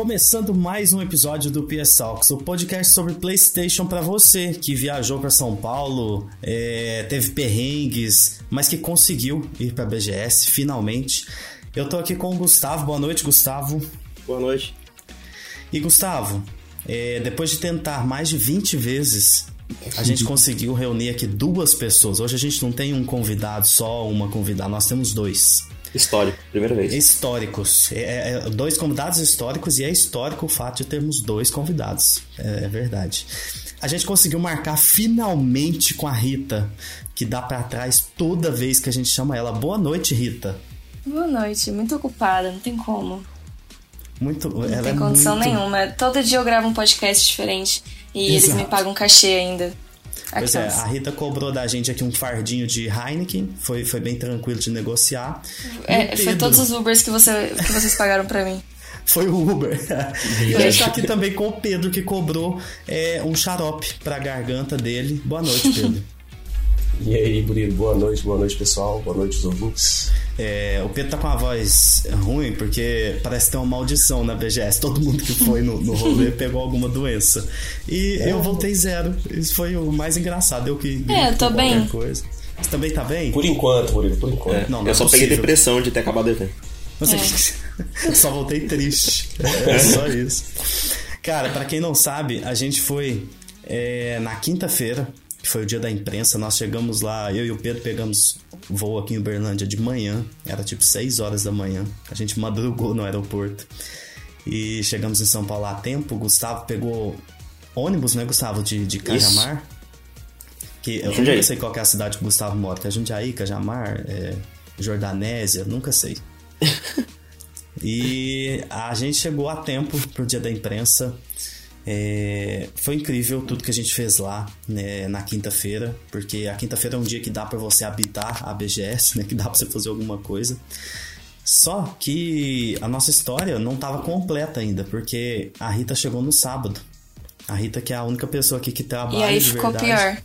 Começando mais um episódio do PS Talks, o podcast sobre PlayStation para você que viajou para São Paulo, é, teve perrengues, mas que conseguiu ir para BGS finalmente. Eu tô aqui com o Gustavo. Boa noite, Gustavo. Boa noite. E Gustavo, é, depois de tentar mais de 20 vezes, a gente conseguiu reunir aqui duas pessoas. Hoje a gente não tem um convidado só, uma convidada, nós temos dois. Histórico, primeira vez. Históricos. É, é, dois convidados históricos e é histórico o fato de termos dois convidados. É, é verdade. A gente conseguiu marcar finalmente com a Rita, que dá para trás toda vez que a gente chama ela. Boa noite, Rita. Boa noite, muito ocupada, não tem como. Muito, não ela tem é condição muito... nenhuma. Todo dia eu gravo um podcast diferente e Exato. eles me pagam cachê ainda. Pois é, a Rita cobrou da gente aqui um fardinho de Heineken, foi, foi bem tranquilo de negociar. É, foi todos os Ubers que, você, que vocês pagaram pra mim. Foi o Uber. e a gente tá aqui também com o Pedro, que cobrou é, um xarope pra garganta dele. Boa noite, Pedro. E aí, Murilo, boa noite, boa noite, pessoal, boa noite, os ouvintes. É, o Pedro tá com a voz ruim porque parece ter uma maldição na BGS. Todo mundo que foi no, no rolê pegou alguma doença. E eu voltei zero. Isso foi o mais engraçado. Eu que. É, eu tô com bem. Coisa. Você também tá bem? Por enquanto, Murilo, por É, enquanto. Não, não eu é só peguei possível. depressão de ter acabado o evento. Você... Eu só voltei triste. É só isso. Cara, pra quem não sabe, a gente foi é, na quinta-feira, que foi o dia da imprensa. Nós chegamos lá, eu e o Pedro pegamos voo aqui em Uberlândia de manhã. Era tipo 6 horas da manhã. A gente madrugou no aeroporto. E chegamos em São Paulo a tempo. O Gustavo pegou ônibus, né, Gustavo? De, de Cajamar. Que eu Jundiaí. nunca sei qual que é a cidade que o Gustavo mora. Que é Jundiaí, Cajamar, é, Jordanésia, nunca sei. E a gente chegou a tempo pro dia da imprensa. É, foi incrível tudo que a gente fez lá né, na quinta-feira, porque a quinta-feira é um dia que dá pra você habitar a BGS, né, que dá pra você fazer alguma coisa. Só que a nossa história não tava completa ainda, porque a Rita chegou no sábado. A Rita que é a única pessoa aqui que trabalha E aí de ficou verdade. pior.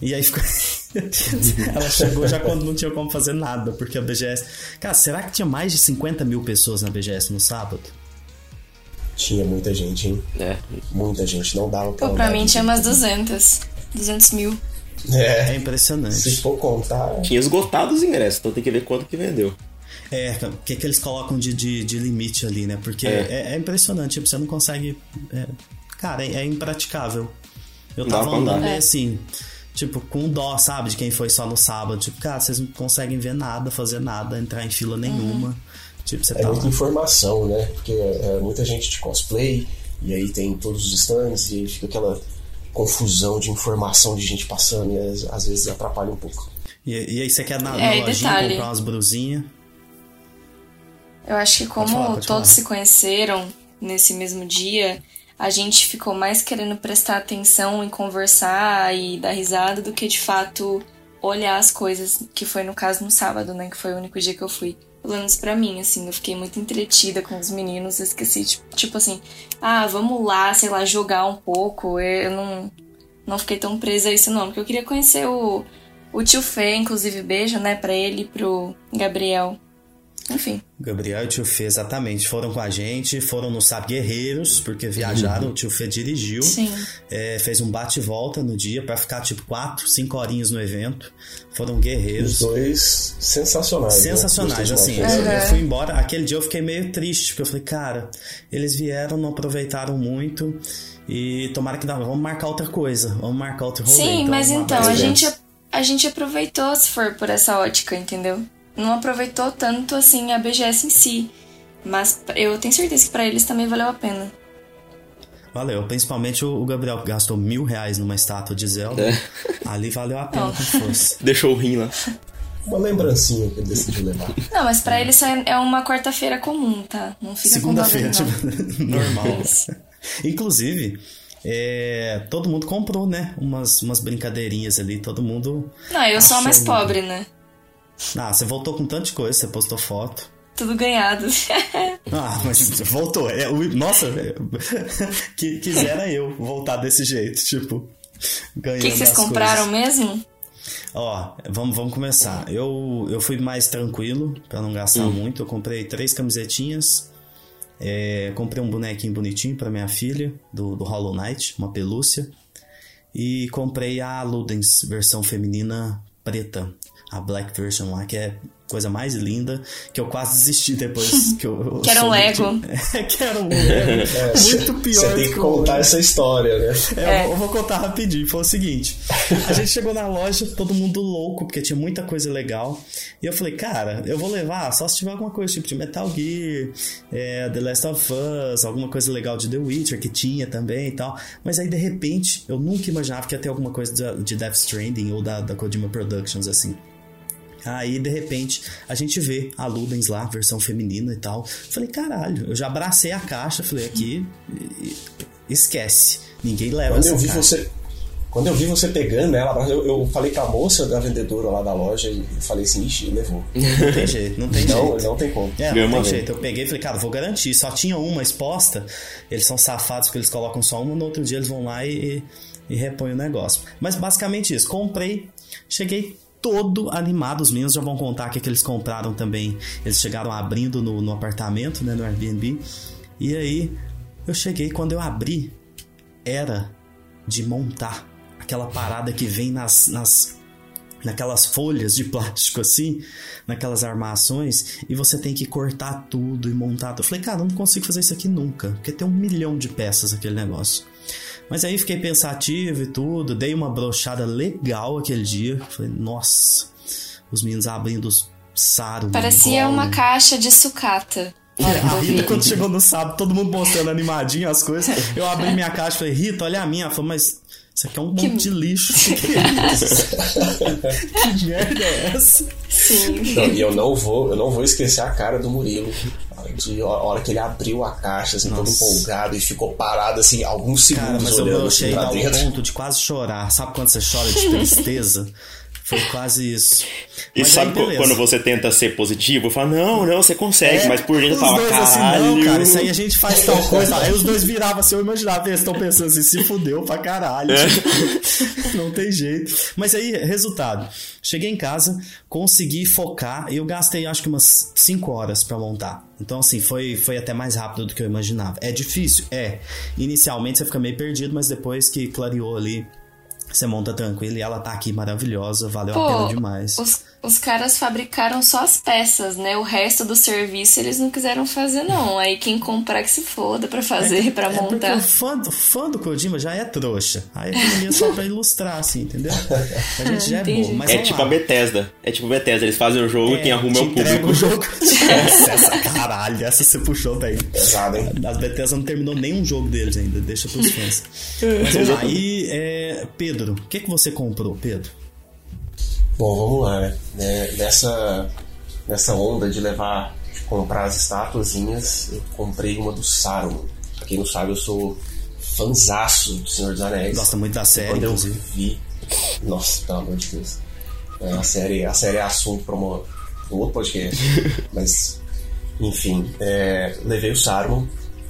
E aí ficou. Ela chegou já quando não tinha como fazer nada, porque a BGS. Cara, será que tinha mais de 50 mil pessoas na BGS no sábado? Tinha muita gente, hein? É. Muita gente, não dava pra Pô, pra mim tinha umas 200. 200 mil. É É, impressionante. se for contar, Tinha esgotado os ingressos, então tem que ver quanto que vendeu. É, o que, que eles colocam de, de, de limite ali, né? Porque É. é, é impressionante, tipo, você não consegue. é, cara, é, é impraticável. Eu tava andando É. assim, tipo, com dó, sabe, de quem foi só no sábado. Tipo, cara, vocês não conseguem ver nada, fazer nada, entrar em fila nenhuma. Tipo, você é tá muita lá. informação, né? Porque é muita gente de cosplay, e aí tem todos os stands, e aí fica aquela confusão de informação de gente passando, e às, às vezes atrapalha um pouco. E, e aí você quer na, É, na e lojinha comprar umas brusinhas. Eu acho que como falar, pode todos falar. se conheceram nesse mesmo dia, a gente ficou mais querendo prestar atenção em conversar e dar risada do que de fato olhar as coisas, que foi no caso no sábado, né? Que foi o único dia que eu fui. Pelo menos pra mim, assim, eu fiquei muito entretida com os meninos, eu esqueci, tipo, tipo assim, ah, vamos lá, sei lá, jogar um pouco. Eu não, não fiquei tão presa a isso, não, porque eu queria conhecer o, o tio Fê, inclusive, beijo, né, pra ele e pro Gabriel. Enfim. Gabriel e o tio Fê, exatamente. Foram com a gente, foram no Sab Guerreiros, porque viajaram, o tio Fê dirigiu. Sim. É, fez um bate e volta no dia pra ficar tipo 4, 5 horinhas no evento. Foram guerreiros. Os dois sensacionais. né? Sensacionais, Gostei assim. Uhum. eu fui embora, aquele dia eu fiquei meio triste, porque eu falei, cara, eles vieram, não aproveitaram muito. E tomara que dá, vamos marcar outra coisa, vamos marcar outro rolê. Sim, mas um então, a gente, a gente aproveitou se for por essa ótica, entendeu? Não aproveitou tanto assim a BGS em si. Mas eu tenho certeza que pra eles também valeu a pena. Valeu, principalmente o Gabriel que gastou mil reais numa estátua de Zelda. É. Ali valeu a pena com força. Deixou o rim lá. Uma lembrancinha que ele decidiu levar. Não, mas pra eles é é uma quarta-feira comum, tá? Não fica Segunda-feira, tipo, normal. Inclusive, é, todo mundo comprou, né? Umas, umas brincadeirinhas ali, todo mundo. não. Eu sou a mais pobre, né? Ah, você voltou com tanta coisa, você postou foto. Tudo ganhado. Ah, mas voltou. É, o- nossa, é, que quisera eu voltar desse jeito, tipo, O ganhando que, que vocês as compraram coisas. mesmo? Ó, vamos, vamos começar. Eu, eu fui mais tranquilo, pra não gastar muito. Eu comprei três camisetinhas, É, comprei um bonequinho bonitinho para minha filha, do, do Hollow Knight, uma pelúcia. E comprei a Ludens, versão feminina preta. A Black Version lá, que é coisa mais linda, que eu quase desisti depois que eu. que era um Lego. É, que era um Lego. É, Muito pior. Você tem que contar essa história, né? É, é. Eu, vou contar rapidinho. Foi o seguinte: a gente chegou na loja, todo mundo louco, porque tinha muita coisa legal. E eu falei, cara, eu vou levar só se tiver alguma coisa tipo de Metal Gear, é, The Last of Us, alguma coisa legal de The Witcher, que tinha também e tal. Mas aí, de repente, eu nunca imaginava que ia ter alguma coisa de Death Stranding ou da, da Kojima Productions, assim. Aí, de repente, a gente vê a Ludens lá, versão feminina e tal. Falei, caralho, eu já abracei a caixa, falei, aqui, esquece. Ninguém leva quando essa eu vi caixa. Você, quando eu vi você pegando ela, eu, eu falei com a moça da vendedora lá da loja e falei assim, ixi, levou. Não tem jeito, não tem não, jeito. Não tem como. É, não tem jeito. Eu peguei e falei, cara, vou garantir. Só tinha uma exposta, eles são safados porque eles colocam só uma, no outro dia eles vão lá e, e repõem o negócio. Mas basicamente isso, comprei, cheguei todo animado. Os meninos já vão contar que, que eles compraram também. Eles chegaram abrindo no, no apartamento, né, no Airbnb. E aí eu cheguei, quando eu abri, era de montar aquela parada que vem nas, nas naquelas folhas de plástico assim, naquelas armações, e você tem que cortar tudo e montar. Eu falei, cara, eu não consigo fazer isso aqui nunca, porque tem um milhão de peças aquele negócio. Mas aí fiquei pensativo e tudo, dei uma brochada legal aquele dia. Falei, nossa, os meninos abrindo os saro. Parecia uma caixa de sucata. A Rita, quando chegou no sábado, todo mundo mostrando animadinho as coisas. Eu abri minha caixa e falei, Rita, olha a minha. Ela falou, mas isso aqui é um que... monte de lixo. Que, é que merda é essa? Sim. Não, e eu não vou, eu não vou esquecer a cara do Murilo. De a hora que ele abriu a caixa, assim, Nossa. todo empolgado e ficou parado, assim, alguns segundos Cara, mas olhando eu assim, cheguei pra dentro. ponto de quase chorar. Sabe quando você chora de tristeza? Foi quase isso. E Mas sabe aí, quando você tenta ser positivo? Fala, não, não, você consegue, É, mas por dentro dois caralho. assim, não, cara, isso aí a gente faz tal coisa. Aí os dois viravam assim, eu imaginava, eles estão pensando assim, se fudeu pra caralho. É. não tem jeito. Mas aí, resultado. Cheguei em casa, consegui focar, e eu gastei acho que umas 5 horas pra montar. Então, assim, foi, foi até mais rápido do que eu imaginava. É difícil? É. Inicialmente você fica meio perdido, mas depois que clareou ali, você monta tranquilo e ela tá aqui maravilhosa, valeu a pena demais. Os, os caras fabricaram só as peças, né? O resto do serviço eles não quiseram fazer, não. Aí quem comprar que se foda pra fazer, pra É porque montar. o fã, o fã do Kojima já é trouxa. Aí ele é só pra ilustrar, assim, entendeu? A gente já é Entendi. bom. Mas É tipo lá. a Bethesda. É tipo a Bethesda, eles fazem o jogo e quem arruma é o público. o jogo. Nossa, essa caralho, essa você puxou bem. Pesado, hein? As Bethesda não terminou nenhum jogo deles ainda, deixa pros fãs. Mas vamos lá, e é, Pedro, o que, que você comprou, Pedro? Bom, vamos lá, né? É, nessa, nessa onda de levar, de comprar as estatuazinhas, eu comprei uma do Saruman. Pra quem não sabe, eu sou fanzaço do Senhor dos Anéis. Gosta muito da série, Quando eu inclusive. vi. Nossa, pelo amor de Deus. É, a, série, a série é assunto para um outro podcast. Mas, enfim, é, levei o Saruman,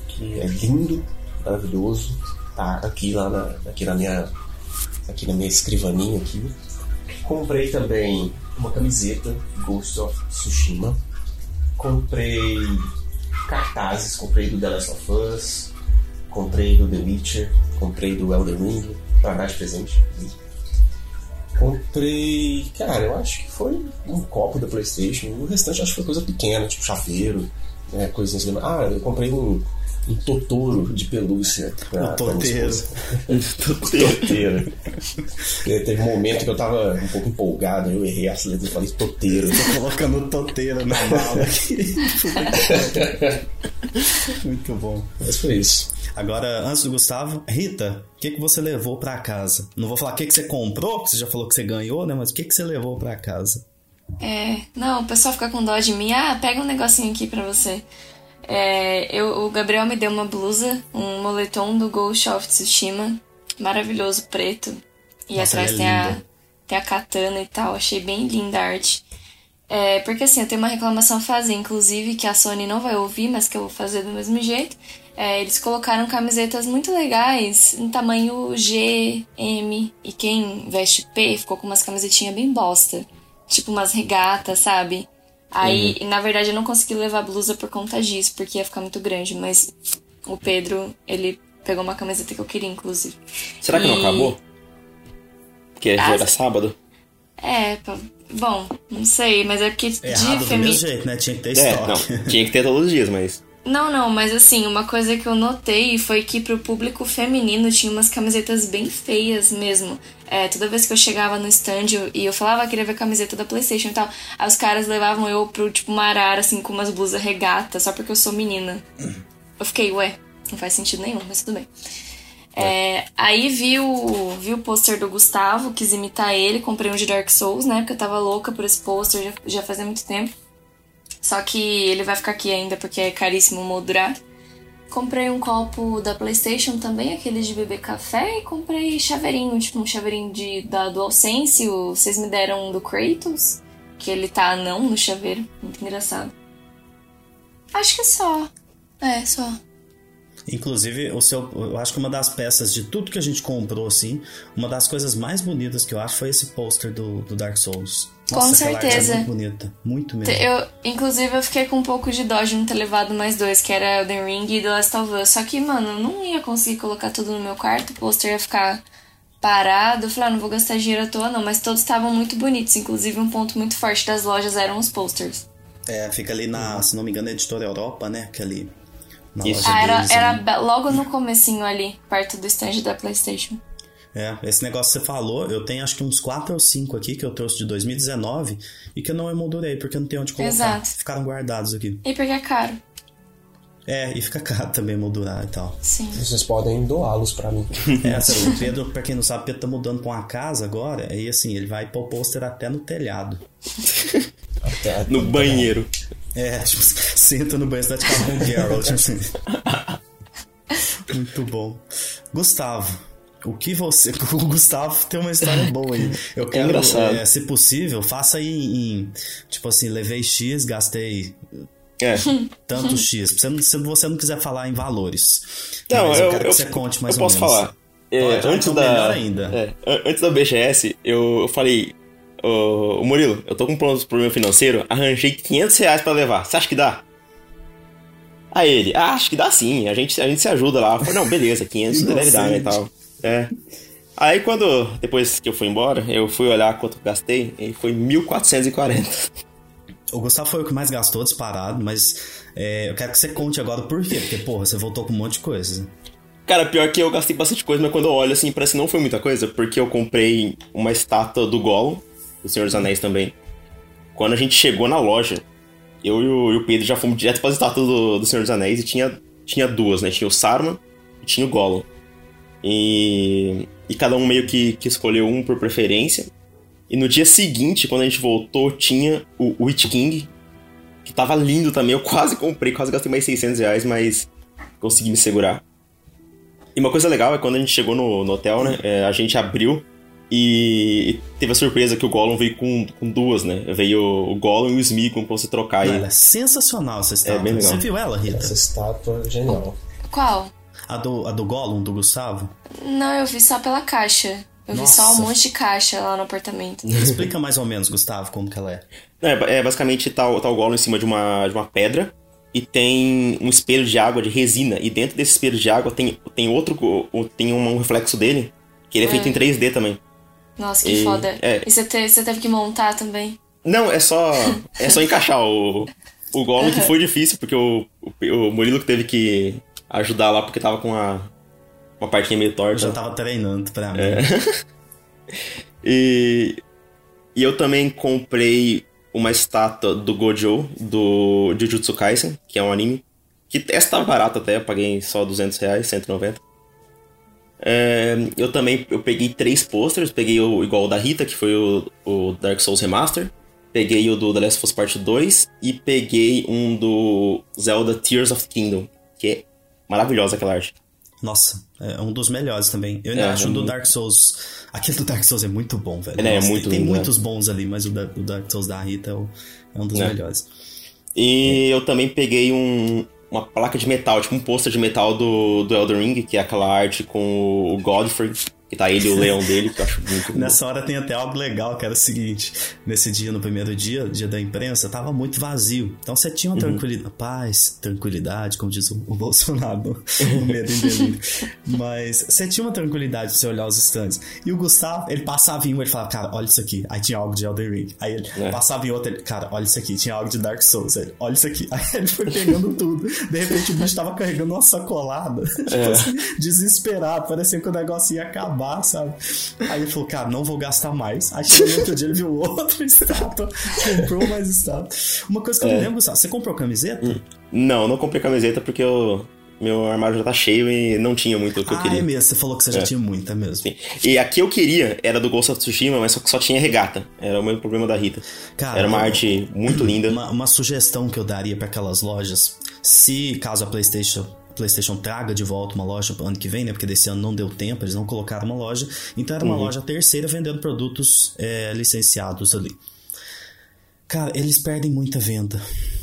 que é lindo, maravilhoso. Tá aqui lá na, aqui na minha. Aqui na minha escrivaninha aqui. Comprei também uma camiseta Ghost of Tsushima. Comprei cartazes, comprei do The Last of Us, comprei do The Witcher, comprei do Elden Ring, pra dar de presente. Comprei. Cara, eu acho que foi um copo da Playstation. O restante acho que foi coisa pequena, tipo chaveiro, né, coisinhas. Ah, eu comprei um, um Totoro de pelúcia. pra- Um toteiro. esposa. Toteiro. Teve um momento que eu tava um pouco empolgado, eu errei as letras e falei toteiro. Tô colocando toteira na mala aqui. Muito bom. Mas foi isso. Agora, antes do Gustavo, Rita, o que, que você levou pra casa? Não vou falar o que, que você comprou, porque você já falou que você ganhou, né? Mas o que, que você levou pra casa? É, não, o pessoal fica com dó de mim. Ah, pega um negocinho aqui pra você. É, eu, o Gabriel me deu uma blusa, um moletom do Ghost of Tsushima, maravilhoso, preto. E Nossa, atrás é tem, a, tem a katana e tal, achei bem linda a arte. É, porque assim, eu tenho uma reclamação a fazer, inclusive, que a Sony não vai ouvir, mas que eu vou fazer do mesmo jeito. É, eles colocaram camisetas muito legais, em tamanho G, M, e quem veste P ficou com umas camisetinhas bem bosta. Tipo umas regatas, sabe? Aí, na verdade, eu não consegui levar a blusa por conta disso, porque ia ficar muito grande, mas o Pedro, ele pegou uma camiseta que eu queria, inclusive. Será que não E- acabou? Porque Ah, já era sábado? É, pá, bom, não sei, mas é porque de Errado do femi... mesmo jeito, né? Tinha que ter É, estoque. não. Tinha que ter todos os dias, mas. Não, não, mas assim, uma coisa que eu notei foi que pro público feminino tinha umas camisetas bem feias mesmo. É, toda vez que eu chegava no stand e eu falava que queria ver camiseta da Playstation e tal, aí os caras levavam eu pro, tipo, uma arara, assim, com umas blusas regata, só porque eu sou menina. Eu fiquei, ué, não faz sentido nenhum, mas tudo bem. É, aí vi o, vi o pôster do Gustavo, quis imitar ele, comprei um de Dark Souls, né? Porque eu tava louca por esse pôster, já, já fazia muito tempo. Só que ele vai ficar aqui ainda porque é caríssimo moldurar. Comprei um copo da PlayStation também, aquele de beber café, e comprei chaveirinho, tipo um chaveirinho de, da DualSense. Vocês me deram um do Kratos, que ele tá anão no chaveiro. Muito engraçado. Acho que só. É, só. Inclusive, o seu, eu acho que uma das peças de tudo que a gente comprou, assim, uma das coisas mais bonitas que eu acho foi esse pôster do, do Dark Souls. Com Nossa, aquela arte certeza. É muito bonita. Muito mesmo. Eu, inclusive, eu fiquei com um pouco de dó de não ter levado mais dois, que era Elden Ring e The Last of Us. Só que, mano, eu não ia conseguir colocar tudo no meu quarto, o pôster ia ficar parado. Eu falei, ah, não vou gastar dinheiro à toa, não. Mas todos estavam muito bonitos. Inclusive, um ponto muito forte das lojas eram os posters. É, fica ali na, se não me engano, é Editora Europa, né? Que ali. Na Isso. loja Ah, era, deles era logo no comecinho ali, perto do stand da Playstation. É, esse negócio que você falou, eu tenho acho que uns 4 ou 5 aqui que eu trouxe de 2019 e que eu não emoldurei, porque eu não tenho onde colocar. Exato. Ficaram guardados aqui. E porque é caro. É, e fica caro também emoldurar e tal. Sim. Vocês podem doá-los pra mim. É, sabe, o Pedro, pra quem não sabe, o Pedro tá mudando pra uma casa agora, aí assim, ele vai pôr pôster até no telhado. Até- No banheiro. É, tipo, senta no banho, vai ficar com o Geralt, assim. Muito bom. Gustavo, o que você. O Gustavo tem uma história boa aí. Eu quero, engraçado. é, se possível, faça aí em. Tipo assim, levei X, gastei É. tanto X. Se você, não quiser falar em valores. Não, mas eu, eu quero eu, que você conte mais eu ou posso menos. falar. É, Pode, antes então da. melhor ainda. é, an- antes da BGS, eu, eu falei. Ô ô, Murilo, eu tô com um pro- problema financeiro, arranjei 500 reais pra levar. Você acha que dá? Aí ele, ah, acho que dá sim, a gente, a gente se ajuda lá. Eu falei, não, beleza, 500 deve dar, né, e tal. É. Aí quando, depois que eu fui embora, eu fui olhar quanto eu gastei, e foi 1.440. O Gustavo foi o que mais gastou disparado, mas é, eu quero que você conte agora o porquê. Porque, porra, você voltou com um monte de coisa. Cara, pior que eu gastei bastante coisa, mas quando eu olho assim, parece que não foi muita coisa, porque eu comprei uma estátua do Gollum, do Senhor dos Anéis também. Quando a gente chegou na loja, eu e o, e o Pedro já fomos direto para estátua do, do Senhor dos Anéis e tinha, tinha duas, né? Tinha o Saruman e tinha o Gollum. E, e cada um meio que, que escolheu um por preferência. E no dia seguinte, quando a gente voltou, tinha o, o Witch King, que tava lindo também. Eu quase comprei, quase gastei mais 600 reais, mas consegui me segurar. E uma coisa legal é quando a gente chegou no, no hotel, né? é, a gente abriu e teve a surpresa que o Gollum veio com, com duas, né? Veio o Gollum e o Smeagol pra você trocar. Não, E ela é sensacional essa estátua. bem legal. Você viu ela, Rita? Essa estátua é genial. Qual? A do, a do Gollum, do Gustavo? Não, eu vi só pela caixa. Eu vi só Nossa. um monte de caixa lá no apartamento. Explica mais ou menos, Gustavo, como que ela é. É, é, basicamente tá, o- tá o Gollum em cima de uma, de uma pedra e tem um espelho de água de resina. E dentro desse espelho de água tem, tem outro. Tem um, um reflexo dele, que ele é feito em 3D também. Nossa, que E- foda. é. E você, te- você teve que montar também? Não, é só. É só encaixar o. O Gollum que foi difícil, porque o, o, o Murilo que teve que ajudar lá porque tava com a. Uma partinha meio Eu torta. já tava treinando pra mim. É. E, e eu também comprei uma estátua do Gojo, do Jujutsu Kaisen, que é um anime. Que essa tava barato até, eu paguei só 200 reais, 190. É, eu também eu peguei três posters, peguei o igual o da Rita, que foi o, o Dark Souls Remaster. Peguei o do The Last of Us Part 2 e peguei um do Zelda Tears of the Kingdom, que é maravilhosa aquela arte. Nossa, é um dos melhores também. Eu ainda É, acho é o do Dark Souls. Aquele do Dark Souls é muito bom, velho. Ele é Nossa, muito tem, tem lindo, muitos bons ali, mas o, da- o Dark Souls da Rita é, o- é um dos É. melhores. E eu também peguei um, uma placa de metal, tipo um pôster de metal do, do Elden Ring, que é aquela arte com o Godfrey, Que tá ele e o leão dele, que eu acho muito Nessa hora tem até algo legal, que era o seguinte: nesse dia, no primeiro dia, dia da imprensa, tava muito vazio. Então você tinha uma Uhum. tranquilidade, paz, tranquilidade, como diz o, o Bolsonaro, no medo em delírio. Mas você tinha uma tranquilidade pra você olhar os stands. E o Gustavo, ele passava em um, ele falava, cara, olha isso aqui. Aí tinha algo de Elden Ring. Aí ele É. passava em outro, ele, cara, olha isso aqui. Tinha algo de Dark Souls. Ele, olha isso aqui. Aí ele foi pegando tudo. De repente o bicho tava carregando uma sacolada. tipo É. assim, desesperado, parecia que o negócio ia acabar, sabe? Aí ele falou, cara, não vou gastar mais. Aí chegou no outro dia, ele viu outra estátua, comprou mais estátua. Uma coisa que eu É. não lembro, Gustavo, você comprou camiseta? Não, não comprei camiseta porque eu, meu armário já tá cheio e não tinha muito o que eu ah, queria. é mesmo, você falou que você já É. tinha muita mesmo. Sim. E a que eu queria era do Ghost of Tsushima, mas só só tinha regata. Era o mesmo problema da Rita. Cara, era uma arte muito linda. Uma, uma sugestão que eu daria pra aquelas lojas, se caso a PlayStation PlayStation traga de volta uma loja ano que vem, né? Porque desse ano não deu tempo, eles não colocaram uma loja. Então era uma Uhum. loja terceira vendendo produtos é, licenciados ali. Cara, eles perdem muita venda.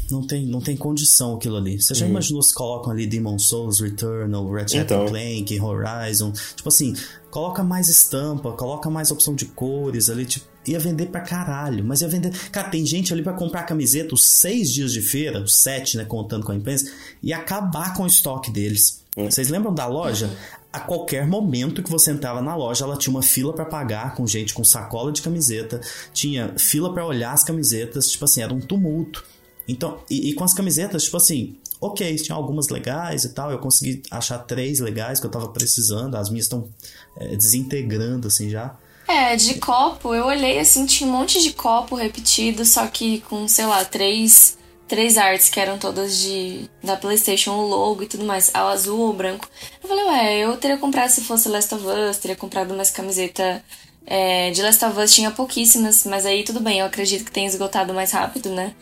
Não tem, não tem condição aquilo ali. Você já imaginou se colocam ali Demon Souls, Returnal, Ratchet Então. Clank, Horizon? Tipo assim, coloca mais estampa, coloca mais opção de cores ali, tipo, ia vender pra caralho. Mas ia vender. Cara, tem gente ali pra comprar camiseta os seis dias de feira, os sete, né, contando com a imprensa, e acabar com o estoque deles. Vocês lembram da loja? A qualquer momento que você entrava na loja, ela tinha uma fila pra pagar com gente com sacola de camiseta, tinha fila pra olhar as camisetas, tipo assim, era um tumulto. Então, e, e com as camisetas, tipo assim, ok, tinha algumas legais e tal, eu consegui achar três legais que eu tava precisando, as minhas estão é, desintegrando assim já. É, de copo, eu olhei assim, tinha um monte de copo repetido, só que com, sei lá, três, três artes que eram todas de da PlayStation, o logo e tudo mais, ao azul ou branco. Eu falei, ué, eu teria comprado se fosse Last of Us, teria comprado mais camiseta é, de Last of Us, tinha pouquíssimas, mas aí tudo bem, eu acredito que tenha esgotado mais rápido, né?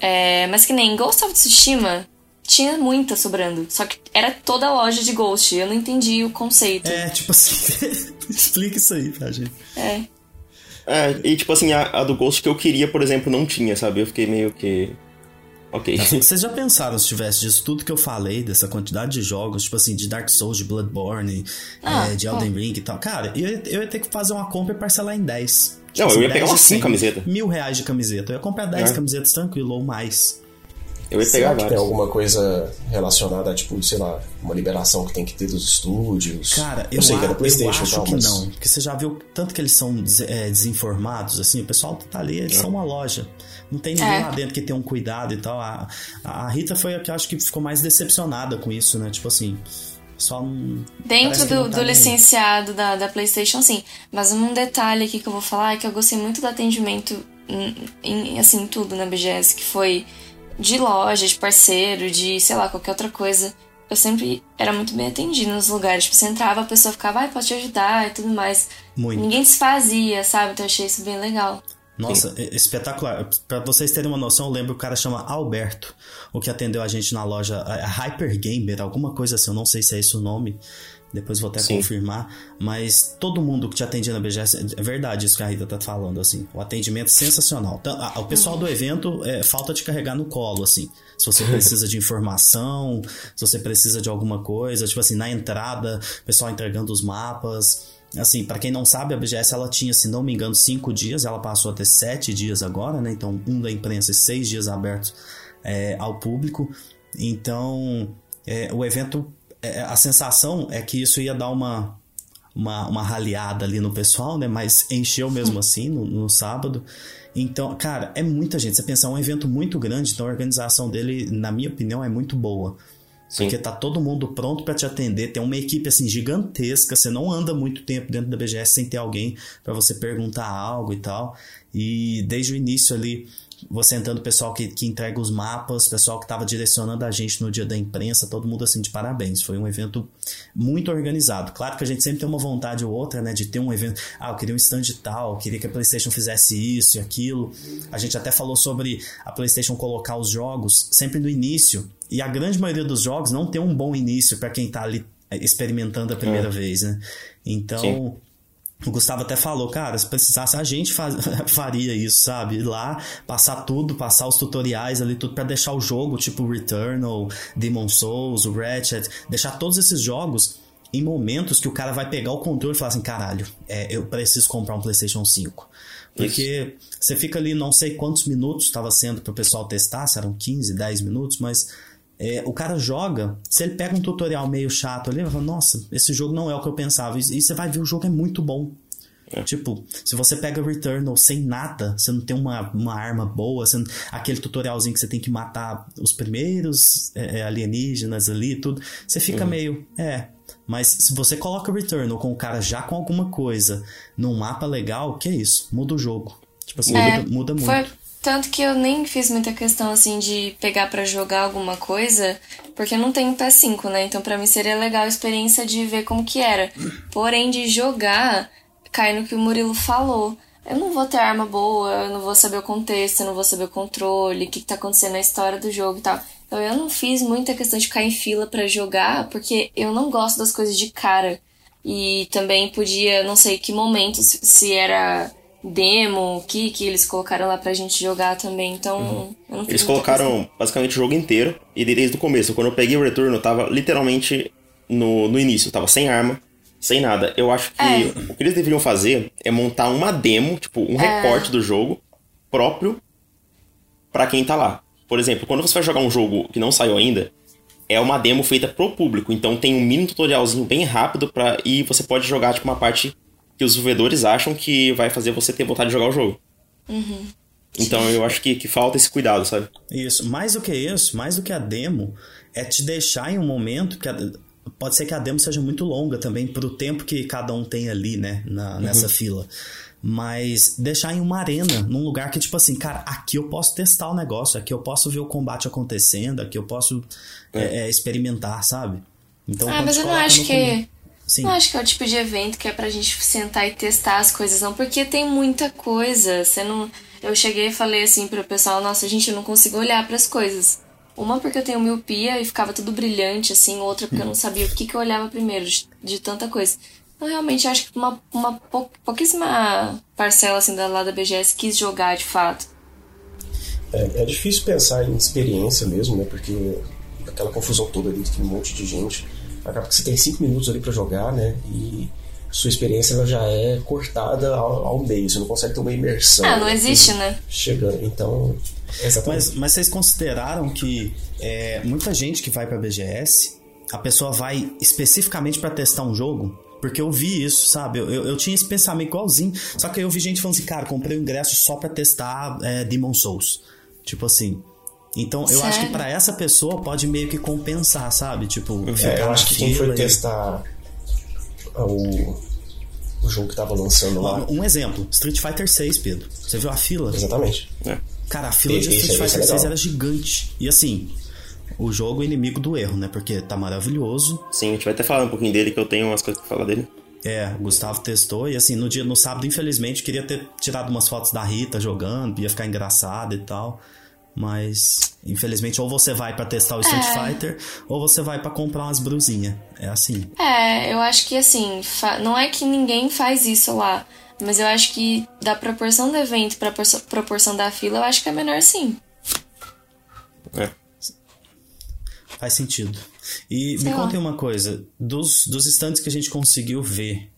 É, mas que nem Ghost of Tsushima, tinha muita sobrando, só que era toda a loja de Ghost, eu não entendi o conceito. É, tipo assim, explica isso aí pra gente. é. É, e tipo assim, a, a do Ghost que eu queria, por exemplo, não tinha, sabe? Eu fiquei meio que. Ok. Vocês já pensaram se tivesse disso tudo que eu falei, dessa quantidade de jogos, tipo assim, de Dark Souls, de Bloodborne, Ah, é, de Elden Ring e tal? Cara, eu, ia- eu ia ter que fazer uma compra e parcelar em 10. Tipo Não, eu ia 10 pegar umas 100, cinco camisetas. Mil reais de camiseta. Eu ia comprar 10 É. camisetas tranquilo ou mais. Eu ia Será pegar que tem alguma coisa relacionada a, tipo, sei lá, uma liberação que tem que ter dos estúdios? Cara, eu, sei que a- era PlayStation eu acho tal, que mas... não. Porque você já viu tanto que eles são des- é, desinformados, assim, o pessoal tá ali, eles são uma loja. Não tem ninguém É. lá dentro que tenha um cuidado e tal. A, a Rita foi a que eu acho que ficou mais decepcionada com isso, né? Tipo assim, o pessoal não. Dentro que do, tá do licenciado da, da PlayStation, sim. Mas um detalhe aqui que eu vou falar é que eu gostei muito do atendimento em, em, assim, tudo na BGS, que foi de loja, de parceiro, de, sei lá, qualquer outra coisa. Eu sempre era muito bem atendido nos lugares. Tipo, você entrava, a pessoa ficava, ai, posso te ajudar e tudo mais. Muito. Ninguém desfazia, sabe? Então eu achei isso bem legal. Nossa, é- espetacular. Pra vocês terem uma noção, eu lembro que o cara chama Alberto, o que atendeu a gente na loja a Hyper Gamer, alguma coisa assim, eu não sei se é esse o nome. Depois vou até Sim. confirmar. Mas todo mundo que te atendia na BGS, é verdade isso que a Rita tá falando, assim. O atendimento sensacional. Então, O pessoal do evento é, falta te carregar no colo, assim. Se você precisa de informação, se você precisa de alguma coisa, tipo assim, na entrada, o pessoal entregando os mapas. Assim, pra quem não sabe, a BGS ela tinha, se não me engano, cinco dias, ela passou a ter sete dias agora, né? Então, um da imprensa e seis dias abertos é, ao público. Então, é, o evento, a sensação é que isso ia dar uma, uma, uma raleada ali no pessoal, né? Mas encheu mesmo assim no, no sábado. Então, cara, é muita gente. Você pensar, é um evento muito grande, então a organização dele, na minha opinião, é muito boa. Sim. Porque tá todo mundo pronto pra te atender, tem uma equipe assim gigantesca, você não anda muito tempo dentro da BGS sem ter alguém pra você perguntar algo e tal. E desde o início ali, você entrando, o pessoal que, que entrega os mapas, o pessoal que tava direcionando a gente no dia da imprensa, todo mundo assim de parabéns. Foi um evento muito organizado. Claro que a gente sempre tem uma vontade ou outra, né, de ter um evento. Ah, eu queria um stand tal, eu queria que a PlayStation fizesse isso e aquilo. A gente até falou sobre a PlayStation colocar os jogos sempre no início. E a grande maioria dos jogos não tem um bom início para quem tá ali experimentando a primeira vez, né? Então, Sim. O Gustavo até falou, cara, se precisasse, a gente faz- faria isso, sabe? Ir lá, passar tudo, passar os tutoriais ali, tudo pra deixar o jogo, tipo Returnal, Demon Souls, o Ratchet, deixar todos esses jogos em momentos que o cara vai pegar o controle e falar assim, caralho, é, eu preciso comprar um PlayStation 5. Porque Isso. você fica ali, não sei quantos minutos estava sendo para o pessoal testar, se eram 15, 10 minutos, mas é, o cara joga, se ele pega um tutorial meio chato ali, ele fala, nossa, esse jogo não é o que eu pensava. E, e você vai ver, o jogo é muito bom. É. Tipo, se você pega Returnal sem nada, você não tem uma, uma arma boa, não, aquele tutorialzinho que você tem que matar os primeiros é, é alienígenas ali tudo, você fica uhum. meio, é. Mas se você coloca Returnal com o cara já com alguma coisa num mapa legal, que é isso? Muda o jogo. Tipo assim, é, muda, muda muito. Foi tanto que eu nem fiz muita questão assim de pegar para jogar alguma coisa, porque eu não tenho PS5, né? Então para mim seria legal a experiência de ver como que era. Porém de jogar, cai no que o Murilo falou. Eu não vou ter arma boa, eu não vou saber o contexto, eu não vou saber o controle, o que, que tá acontecendo na história do jogo e tal. Então eu não fiz muita questão de ficar em fila para jogar, porque eu não gosto das coisas de cara. E também podia, não sei que momento, se era demo, o que, que eles colocaram lá pra gente jogar também. Então, uhum. Eles colocaram basicamente o jogo inteiro, e desde o começo. Quando eu peguei o retorno, eu tava literalmente no, no início, eu tava sem arma sem nada. Eu acho que é. o que eles deveriam fazer é montar uma demo, tipo, um é. recorte do jogo próprio para quem tá lá. Por exemplo, quando você vai jogar um jogo que não saiu ainda, é uma demo feita pro público, então tem um mini tutorialzinho bem rápido para e você pode jogar tipo uma parte que os desenvolvedores acham que vai fazer você ter vontade de jogar o jogo. Uhum. Então eu acho que, que falta esse cuidado, sabe? Isso. Mais do que isso, mais do que a demo, é te deixar em um momento que a, pode ser que a demo seja muito longa também, pro tempo que cada um tem ali, né, na, nessa uhum. fila. Mas deixar em uma arena, num lugar que, tipo assim, cara, aqui eu posso testar o negócio, aqui eu posso ver o combate acontecendo, aqui eu posso é. É, é experimentar, sabe? Então, ah, mas eu não acho que. Sim. Não acho que é o tipo de evento que é pra gente sentar e testar as coisas, não, porque tem muita coisa. Você não. Eu cheguei e falei assim pro pessoal, nossa, gente, eu não consigo olhar para as coisas. Uma porque eu tenho miopia e ficava tudo brilhante, assim, outra porque eu não sabia o que, que eu olhava primeiro, de, de tanta coisa. Eu realmente acho que uma, uma pou, pouquíssima parcela assim da lá da BGS quis jogar de fato. É, é difícil pensar em experiência mesmo, né? Porque aquela confusão toda ali, tem um monte de gente. Acaba que você tem cinco minutos ali para jogar, né? E sua experiência ela já é cortada ao, ao meio, você não consegue ter uma imersão. Ah, não existe, né? Chegando, então. Exatamente. Mas, mas vocês consideraram que é, muita gente que vai pra BGS, a pessoa vai especificamente para testar um jogo? Porque eu vi isso, sabe? Eu, eu, eu, tinha esse pensamento igualzinho. Só que aí eu vi gente falando assim, cara, comprei o um ingresso só pra testar é, Demon Souls. Tipo assim. Então eu Sério? acho que para essa pessoa pode meio que compensar, sabe? Tipo, é, eu acho que quem foi e... testar o, o jogo que tava lançando lá. Um exemplo, Street Fighter 6, Pedro. Você viu a fila? Exatamente. É. Cara, a fila e, de Street é Fighter 6 era gigante. E assim, o jogo é inimigo do erro, né? Porque tá maravilhoso. Sim, a gente vai até falar um pouquinho dele, que eu tenho umas coisas pra falar dele. É, o Gustavo testou e assim, no dia no sábado, infelizmente, queria ter tirado umas fotos da Rita jogando, ia ficar engraçado e tal. Mas, infelizmente, ou você vai para testar o Street é. Fighter, ou você vai para comprar umas brusinhas. É assim. É, eu acho que assim, não é que ninguém faz isso lá. Mas eu acho que da proporção do evento pra proporção da fila, eu acho que é menor sim. É. Faz sentido. E Sei me lá. contem uma coisa: dos, dos estantes que a gente conseguiu ver,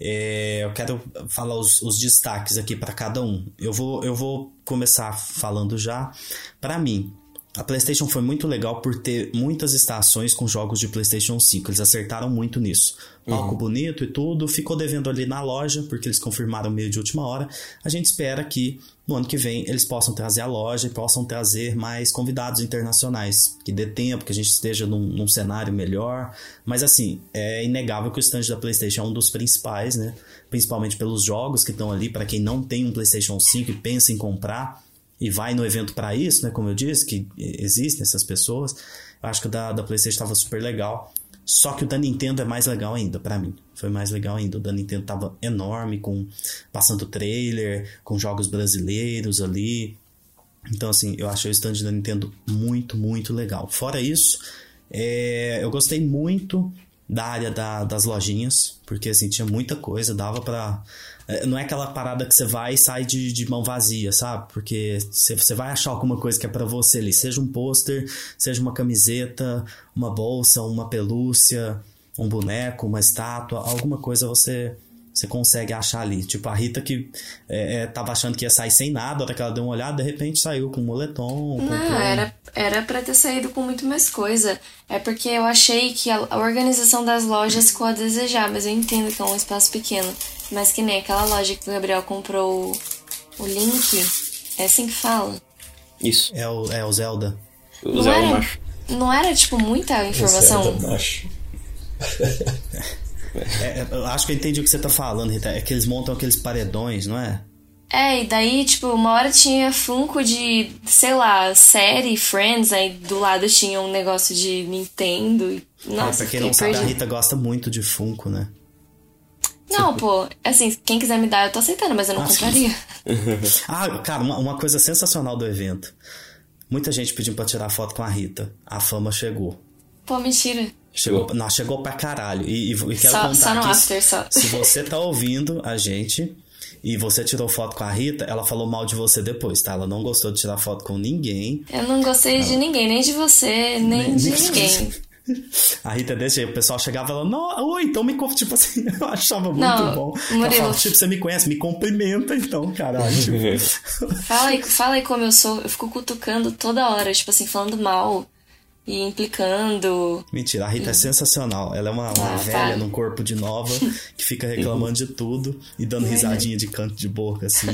é, eu quero falar os, os destaques aqui para cada um. Eu vou, eu vou começar falando já. Para mim, a PlayStation foi muito legal por ter muitas estações com jogos de PlayStation 5. Eles acertaram muito nisso. Palco uhum. bonito e tudo. Ficou devendo ali na loja, porque eles confirmaram meio de última hora. A gente espera que no ano que vem eles possam trazer a loja e possam trazer mais convidados internacionais. Que dê tempo, que a gente esteja num, num cenário melhor. Mas assim, é inegável que o stand da PlayStation é um dos principais, né? Principalmente pelos jogos que estão ali. Para quem não tem um PlayStation 5 e pensa em comprar e vai no evento para isso, né? Como eu disse, que existem essas pessoas. Eu acho que o da, da PlayStation estava super legal. Só que o da Nintendo é mais legal ainda, para mim. Foi mais legal ainda. O da Nintendo tava enorme, com passando trailer, com jogos brasileiros ali. Então, assim, eu achei o stand da Nintendo muito, muito legal. Fora isso, é, eu gostei muito da área da, das lojinhas, porque assim, tinha muita coisa, dava para não é aquela parada que você vai e sai de, de mão vazia, sabe? Porque você vai achar alguma coisa que é para você ali, seja um pôster, seja uma camiseta, uma bolsa, uma pelúcia. um boneco, uma estátua, alguma coisa você você consegue achar ali. Tipo, a Rita que é, é, tava achando que ia sair sem nada, a hora que ela deu uma olhada, de repente saiu com um moletom. Não, era, era pra ter saído com muito mais coisa. É porque eu achei que a, a organização das lojas ficou a desejar, mas eu entendo que é um espaço pequeno. Mas que nem aquela loja que o Gabriel comprou o, o link. É assim que fala? Isso. É o, é o Zelda. O Não Zelda era, macho. não era, tipo, muita informação? Zelda macho. É, é, eu acho que eu entendi o que você tá falando, Rita. É que eles montam aqueles paredões, não é? É, e daí, tipo, uma hora tinha Funko de, sei lá, série, Friends, aí do lado tinha um negócio de Nintendo. e- É, Nossa, pra quem não sabe, a perdida. Rita gosta muito de Funko, né? Não, pô, assim, quem quiser me dar, eu tô aceitando, mas eu não Ah, compraria. Ah, cara, uma, uma coisa sensacional do evento. Muita gente pediu pra tirar foto com a Rita. A fama chegou. Pô, mentira. Chegou, não, chegou pra caralho. E, e, e quero Só- contar só no aqui, after, só. Se você tá ouvindo a gente e você tirou foto com a Rita, ela falou mal de você depois, tá? Ela não gostou de tirar foto com ninguém. Eu não gostei de ninguém, nem de você, nem, de ninguém. A Rita desse jeito, o pessoal chegava e falava, não, oi, então me conta, tipo assim, eu achava muito Não, bom. Ela Murilo. falava, tipo, você me conhece, me cumprimenta então, caralho. Tipo, Fala aí, fala aí como eu sou. Eu fico cutucando toda hora, tipo assim, falando mal e implicando. Mentira, a Rita é sensacional. Ela é uma, uma Ah, velha para. num corpo de nova que fica reclamando de tudo e dando risadinha de canto de boca, assim,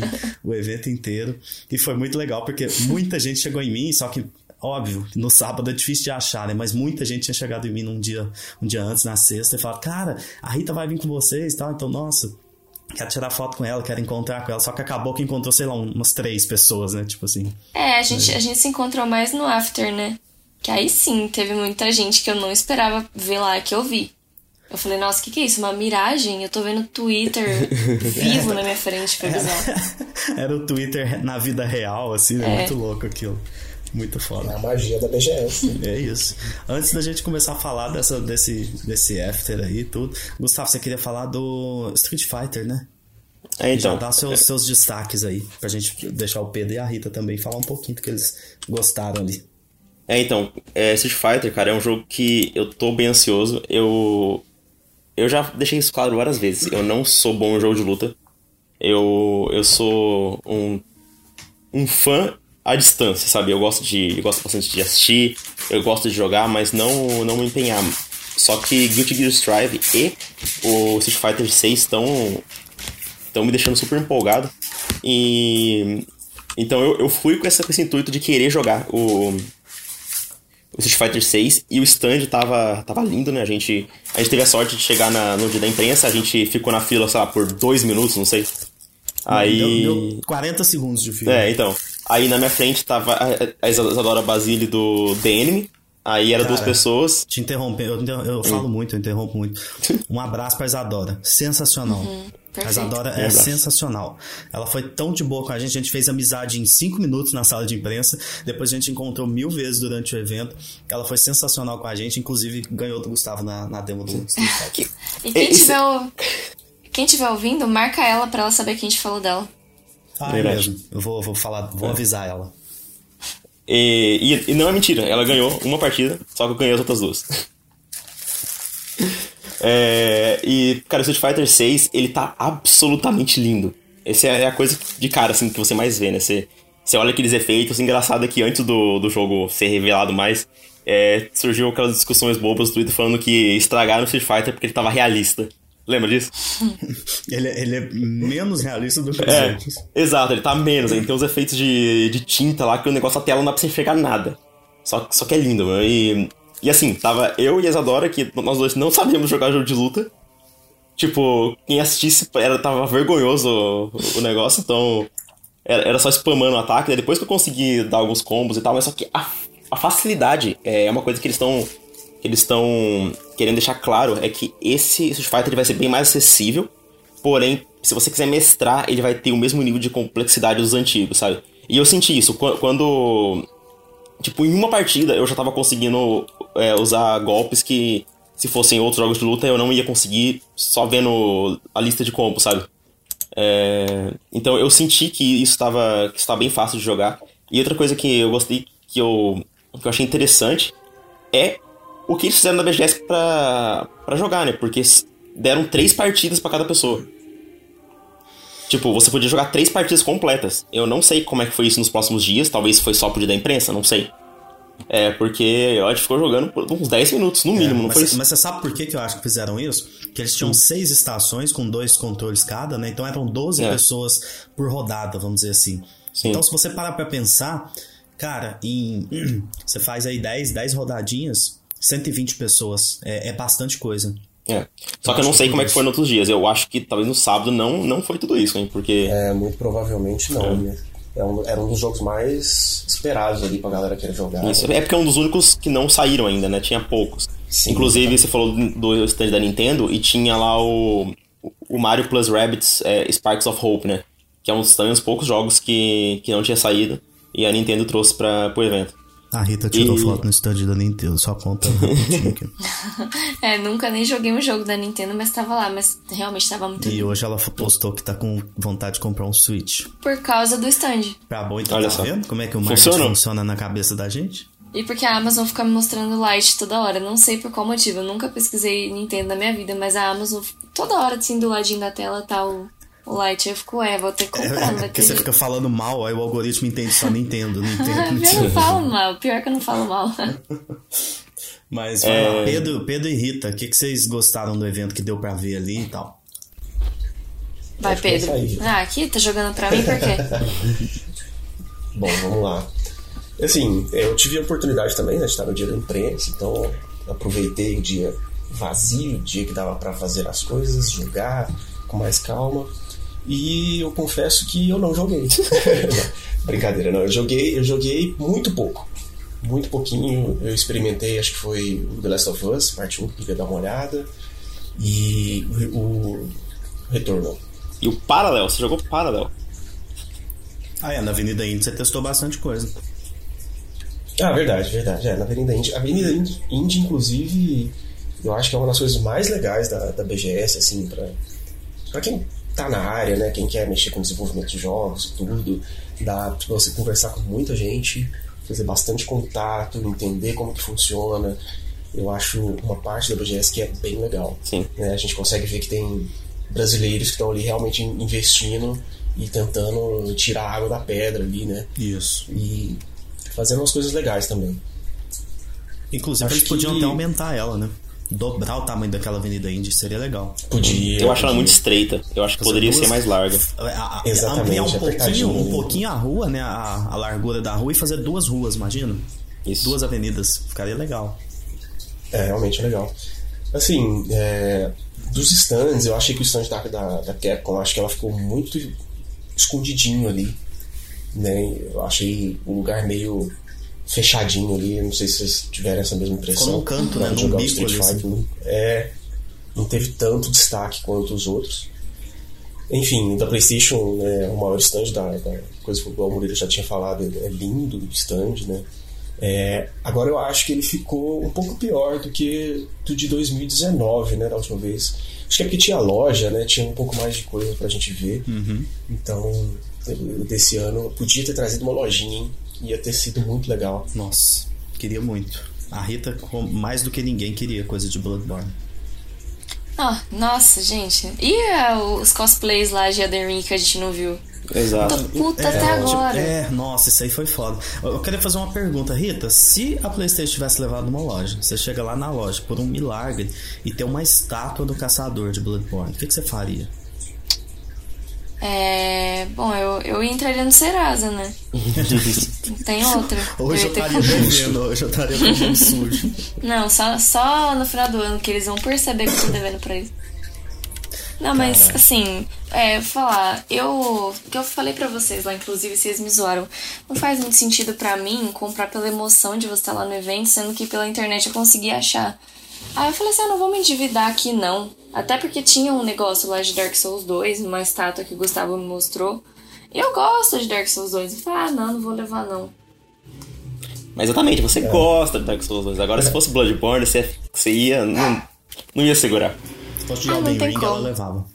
o evento inteiro. E foi muito legal porque muita gente chegou em mim, só que. Óbvio, no sábado é difícil de achar, né? Mas muita gente tinha chegado em mim num dia, um dia antes, na sexta, e falado, cara, a Rita vai vir com vocês e tal. Então, nossa, quero tirar foto com ela, quero encontrar com ela. Só que acabou que encontrou, sei lá, umas três pessoas, né? Tipo assim. É, a gente, a gente se encontrou mais no after, né? Que aí sim, teve muita gente que eu não esperava ver lá, que eu vi. Eu falei, nossa, o que, que é isso? Uma miragem? Eu tô vendo Twitter vivo na minha frente, foi bizarro. Era o Twitter na vida real, assim, né? É. Muito louco aquilo. Muito É foda. a magia da BGS. É isso. Antes da gente começar a falar dessa, desse, desse after aí e tudo, Gustavo, você queria falar do Street Fighter, né? É, Já então. dá seus, seus destaques aí, pra gente deixar o Pedro e a Rita também falar um pouquinho do que eles gostaram ali. É, então, é, Street Fighter, cara, é um jogo que eu tô bem ansioso. Eu. Eu já deixei isso claro várias vezes. Eu não sou bom em jogo de luta. Eu. Eu sou um. Um fã à distância, sabe? Eu gosto de. Eu gosto bastante de assistir, eu gosto de jogar, mas não, não me empenhar. Só que Guilty Gear Strive e o Street Fighter 6 estão. estão me deixando super empolgado. E. Então eu, eu fui com, essa, com esse intuito de querer jogar o o Street Fighter 6 e o stand tava, tava lindo, né? A gente, a gente teve a sorte de chegar na- no dia da imprensa, a gente ficou na fila, sei lá, por dois minutos, não sei. Aí. Deu, deu 40 segundos de filme. É, então. Aí na minha frente tava a, a Isadora Basile do The Enemy. Aí era duas Cara, pessoas. Te interromper, eu, eu falo muito, eu interrompo muito. Um abraço pra Isadora. Sensacional. a perfeito. Isadora é sensacional. Ela foi tão de boa com a gente, a gente fez amizade em cinco minutos na sala de imprensa. Depois a gente encontrou mil vezes durante o evento. Ela foi sensacional com a gente, inclusive ganhou do Gustavo na, na demo do. E quem tiver, quem tiver ouvindo, marca ela pra ela saber que a gente falou dela. Ah, é mesmo. Eu vou, vou falar, vou avisar ela. E, e- e não é mentira, ela ganhou uma partida, só que eu ganhei as outras duas. É, e, cara, o Street Fighter 6, ele tá absolutamente lindo. Essa é a coisa de cara, assim, que você mais vê, né? Você, você olha aqueles efeitos, engraçado é que antes do, do jogo ser revelado mais, é, surgiu aquelas discussões bobas no Twitter falando que estragaram o Street Fighter porque ele tava realista. Lembra disso? Ele, é- ele é menos realista do que os É, outros. exato, ele tá menos, aí tem uns efeitos de, de tinta lá que o negócio a tela não dá pra você enxergar nada. Só, só que é lindo, mano. E, e assim, tava eu e a Isadora, que nós dois não sabíamos jogar jogo de luta. Tipo, quem assistisse era, tava vergonhoso o, o negócio, então era, era só spamando o ataque. Depois que eu consegui dar alguns combos e tal, mas só que a, a facilidade é uma coisa que eles estão que eles estão querendo deixar claro é que esse Street Fighter ele vai ser bem mais acessível, porém, se você quiser mestrar, ele vai ter o mesmo nível de complexidade dos antigos, sabe? E eu senti isso qu- quando tipo, em uma partida eu já tava conseguindo é, usar golpes que, se fossem outros jogos de luta, eu não ia conseguir só vendo a lista de combos, sabe? É, então eu senti que isso estava que estava bem fácil de jogar. E outra coisa que eu gostei, que eu, que eu achei interessante, é o que eles fizeram na BGS pra, pra jogar, né? Porque deram três partidas pra cada pessoa. Tipo, você podia jogar três partidas completas. Eu não sei como é que foi isso nos próximos dias, talvez foi só pro dia da imprensa, não sei. É, porque a gente ficou jogando por uns 10 minutos, no mínimo, É, não mas, foi isso? mas você sabe por que, que eu acho que fizeram isso? Que eles tinham seis estações com dois controles cada, né? Então eram 12 É. pessoas por rodada, vamos dizer assim. Sim. Então se você parar pra pensar, cara, em você faz aí 10, 10 rodadinhas, 120 pessoas. É, é bastante coisa. É. Só que eu não sei como é que foi nos outros dias. Eu acho que talvez no sábado não, não foi tudo isso, hein? Porque. É, muito provavelmente não, né? É um, era um dos jogos mais esperados ali pra galera querer jogar. Isso. É porque é um dos únicos que não saíram ainda, né? Tinha poucos. Sim. Inclusive, você falou do stand da Nintendo e tinha lá o, o Mario Plus Rabbids é, Sparks of Hope, né? Que é um dos também uns poucos jogos que, que não tinha saído e a Nintendo trouxe para o evento. A Rita tirou E- foto no stand da Nintendo, só conta rapidinho. É, nunca nem joguei um jogo da Nintendo, mas tava lá, mas realmente tava muito E lindo. hoje ela postou que tá com vontade de comprar um Switch. Por causa do stand. Tá bom, então Olha tá só. vendo como é que o marketing Funcionou. funciona na cabeça da gente? E porque a Amazon fica me mostrando Light toda hora. Não sei por qual motivo. Eu nunca pesquisei Nintendo na minha vida, mas a Amazon, toda hora, assim, do ladinho da tela tá o, o Light. Eu fico, é, vou ter que comprar, É, vai porque ter você fica falando mal, aí o algoritmo entende só Nintendo, Nintendo, eu não falo mal. Pior que eu não falo mal. Mas vai lá, Pedro, Pedro e Rita, o que, que vocês gostaram do evento que deu pra ver ali e tal? Vai, Pode Pedro. começar aí. Ah, aqui? Tá jogando pra mim por quê? Bom, vamos lá. Assim, eu tive a oportunidade também né, de estar no dia da imprensa, então aproveitei o dia vazio, o dia que dava para fazer as coisas, jogar com mais calma. E eu confesso que eu não joguei. Brincadeira, não. Eu joguei, eu joguei muito pouco. Muito pouquinho. Eu experimentei, acho que foi o The Last of Us, parte 1, que queria dar uma olhada. E o, o Retorno. E o Parallel, você jogou Parallel. Ah, é, na Avenida Indy você testou bastante coisa. Ah, verdade, verdade. É, na Avenida Indy. Avenida Indy, inclusive, eu acho que é uma das coisas mais legais da, da BGS, assim, pra, pra quem tá na área, né? Quem quer mexer com desenvolvimento de jogos e tudo. Dá pra você conversar com muita gente, fazer bastante contato, entender como que funciona. Eu acho uma parte da BGS que é bem legal. Sim. né? A gente consegue ver que tem brasileiros que estão ali realmente investindo e tentando tirar a água da pedra ali, né? Isso. E fazendo umas coisas legais também. Inclusive, Acho eles podiam que- até aumentar ela, né? Dobrar o tamanho daquela Avenida Indy seria legal. Podia. Eu acho ela muito estreita. Eu acho que poderia duas- ser mais larga. A- a- Exatamente, ampliar um pouquinho, apertadinho, um pouquinho a rua, né? A, a largura da rua e fazer duas ruas, imagina? Isso. Duas avenidas. Ficaria legal. É, realmente é legal. Assim, é, dos stands, eu achei que o stand da, da, da Capcom, acho que ela ficou muito escondidinho ali. Né? Eu achei o lugar meio fechadinho ali. Não sei se vocês tiveram essa mesma impressão. Ficou num canto, né? Num o bico Street ali, Fighter. né? É, não teve tanto destaque quanto os outros. Enfim, da PlayStation, né, o maior stand da, da coisa que o Murilo já tinha falado, é lindo o stand, né? É, agora eu acho que ele ficou um pouco pior do que do de 2019, né, da última vez. Acho que é porque tinha loja, né, tinha um pouco mais de coisa pra gente ver. Então, eu- desse ano, eu podia ter trazido uma lojinha, hein? Ia ter sido muito legal. Nossa, queria muito. A Rita, mais do que ninguém, queria coisa de Bloodborne. Ah, nossa, gente. E ah, os cosplays lá de Elden Ring que a gente não viu? Exato. Tô puta É, até tipo, agora. é, nossa, isso aí foi foda. Eu eu queria fazer uma pergunta, Rita. Se a PlayStation tivesse levado uma loja, você chega lá na loja por um milagre e tem uma estátua do caçador de Bloodborne, o que, que você faria? É. Bom, eu, eu entraria no Serasa, né? Tem outra. Hoje eu ter estaria devendo, hoje eu estaria com sujo. Não, só, só no final do ano que eles vão perceber que eu tô devendo pra eles. Não, mas assim, é, vou falar, eu. O que eu falei pra vocês lá, inclusive, vocês me zoaram. Não faz muito sentido pra mim comprar pela emoção de você estar lá no evento, sendo que pela internet eu consegui achar. Aí eu falei assim, ah, não vou me endividar aqui não. Até porque tinha um negócio lá de Dark Souls 2, uma estátua que o Gustavo me mostrou. E eu gosto de Dark Souls 2. Eu falei, ah, não, não vou levar não. Mas exatamente, você gosta de Dark Souls 2. Agora, se fosse Bloodborne, você, você ia. Não, não ia segurar. Se fosse de Ah, não Elden tem Ring, como. ela levava.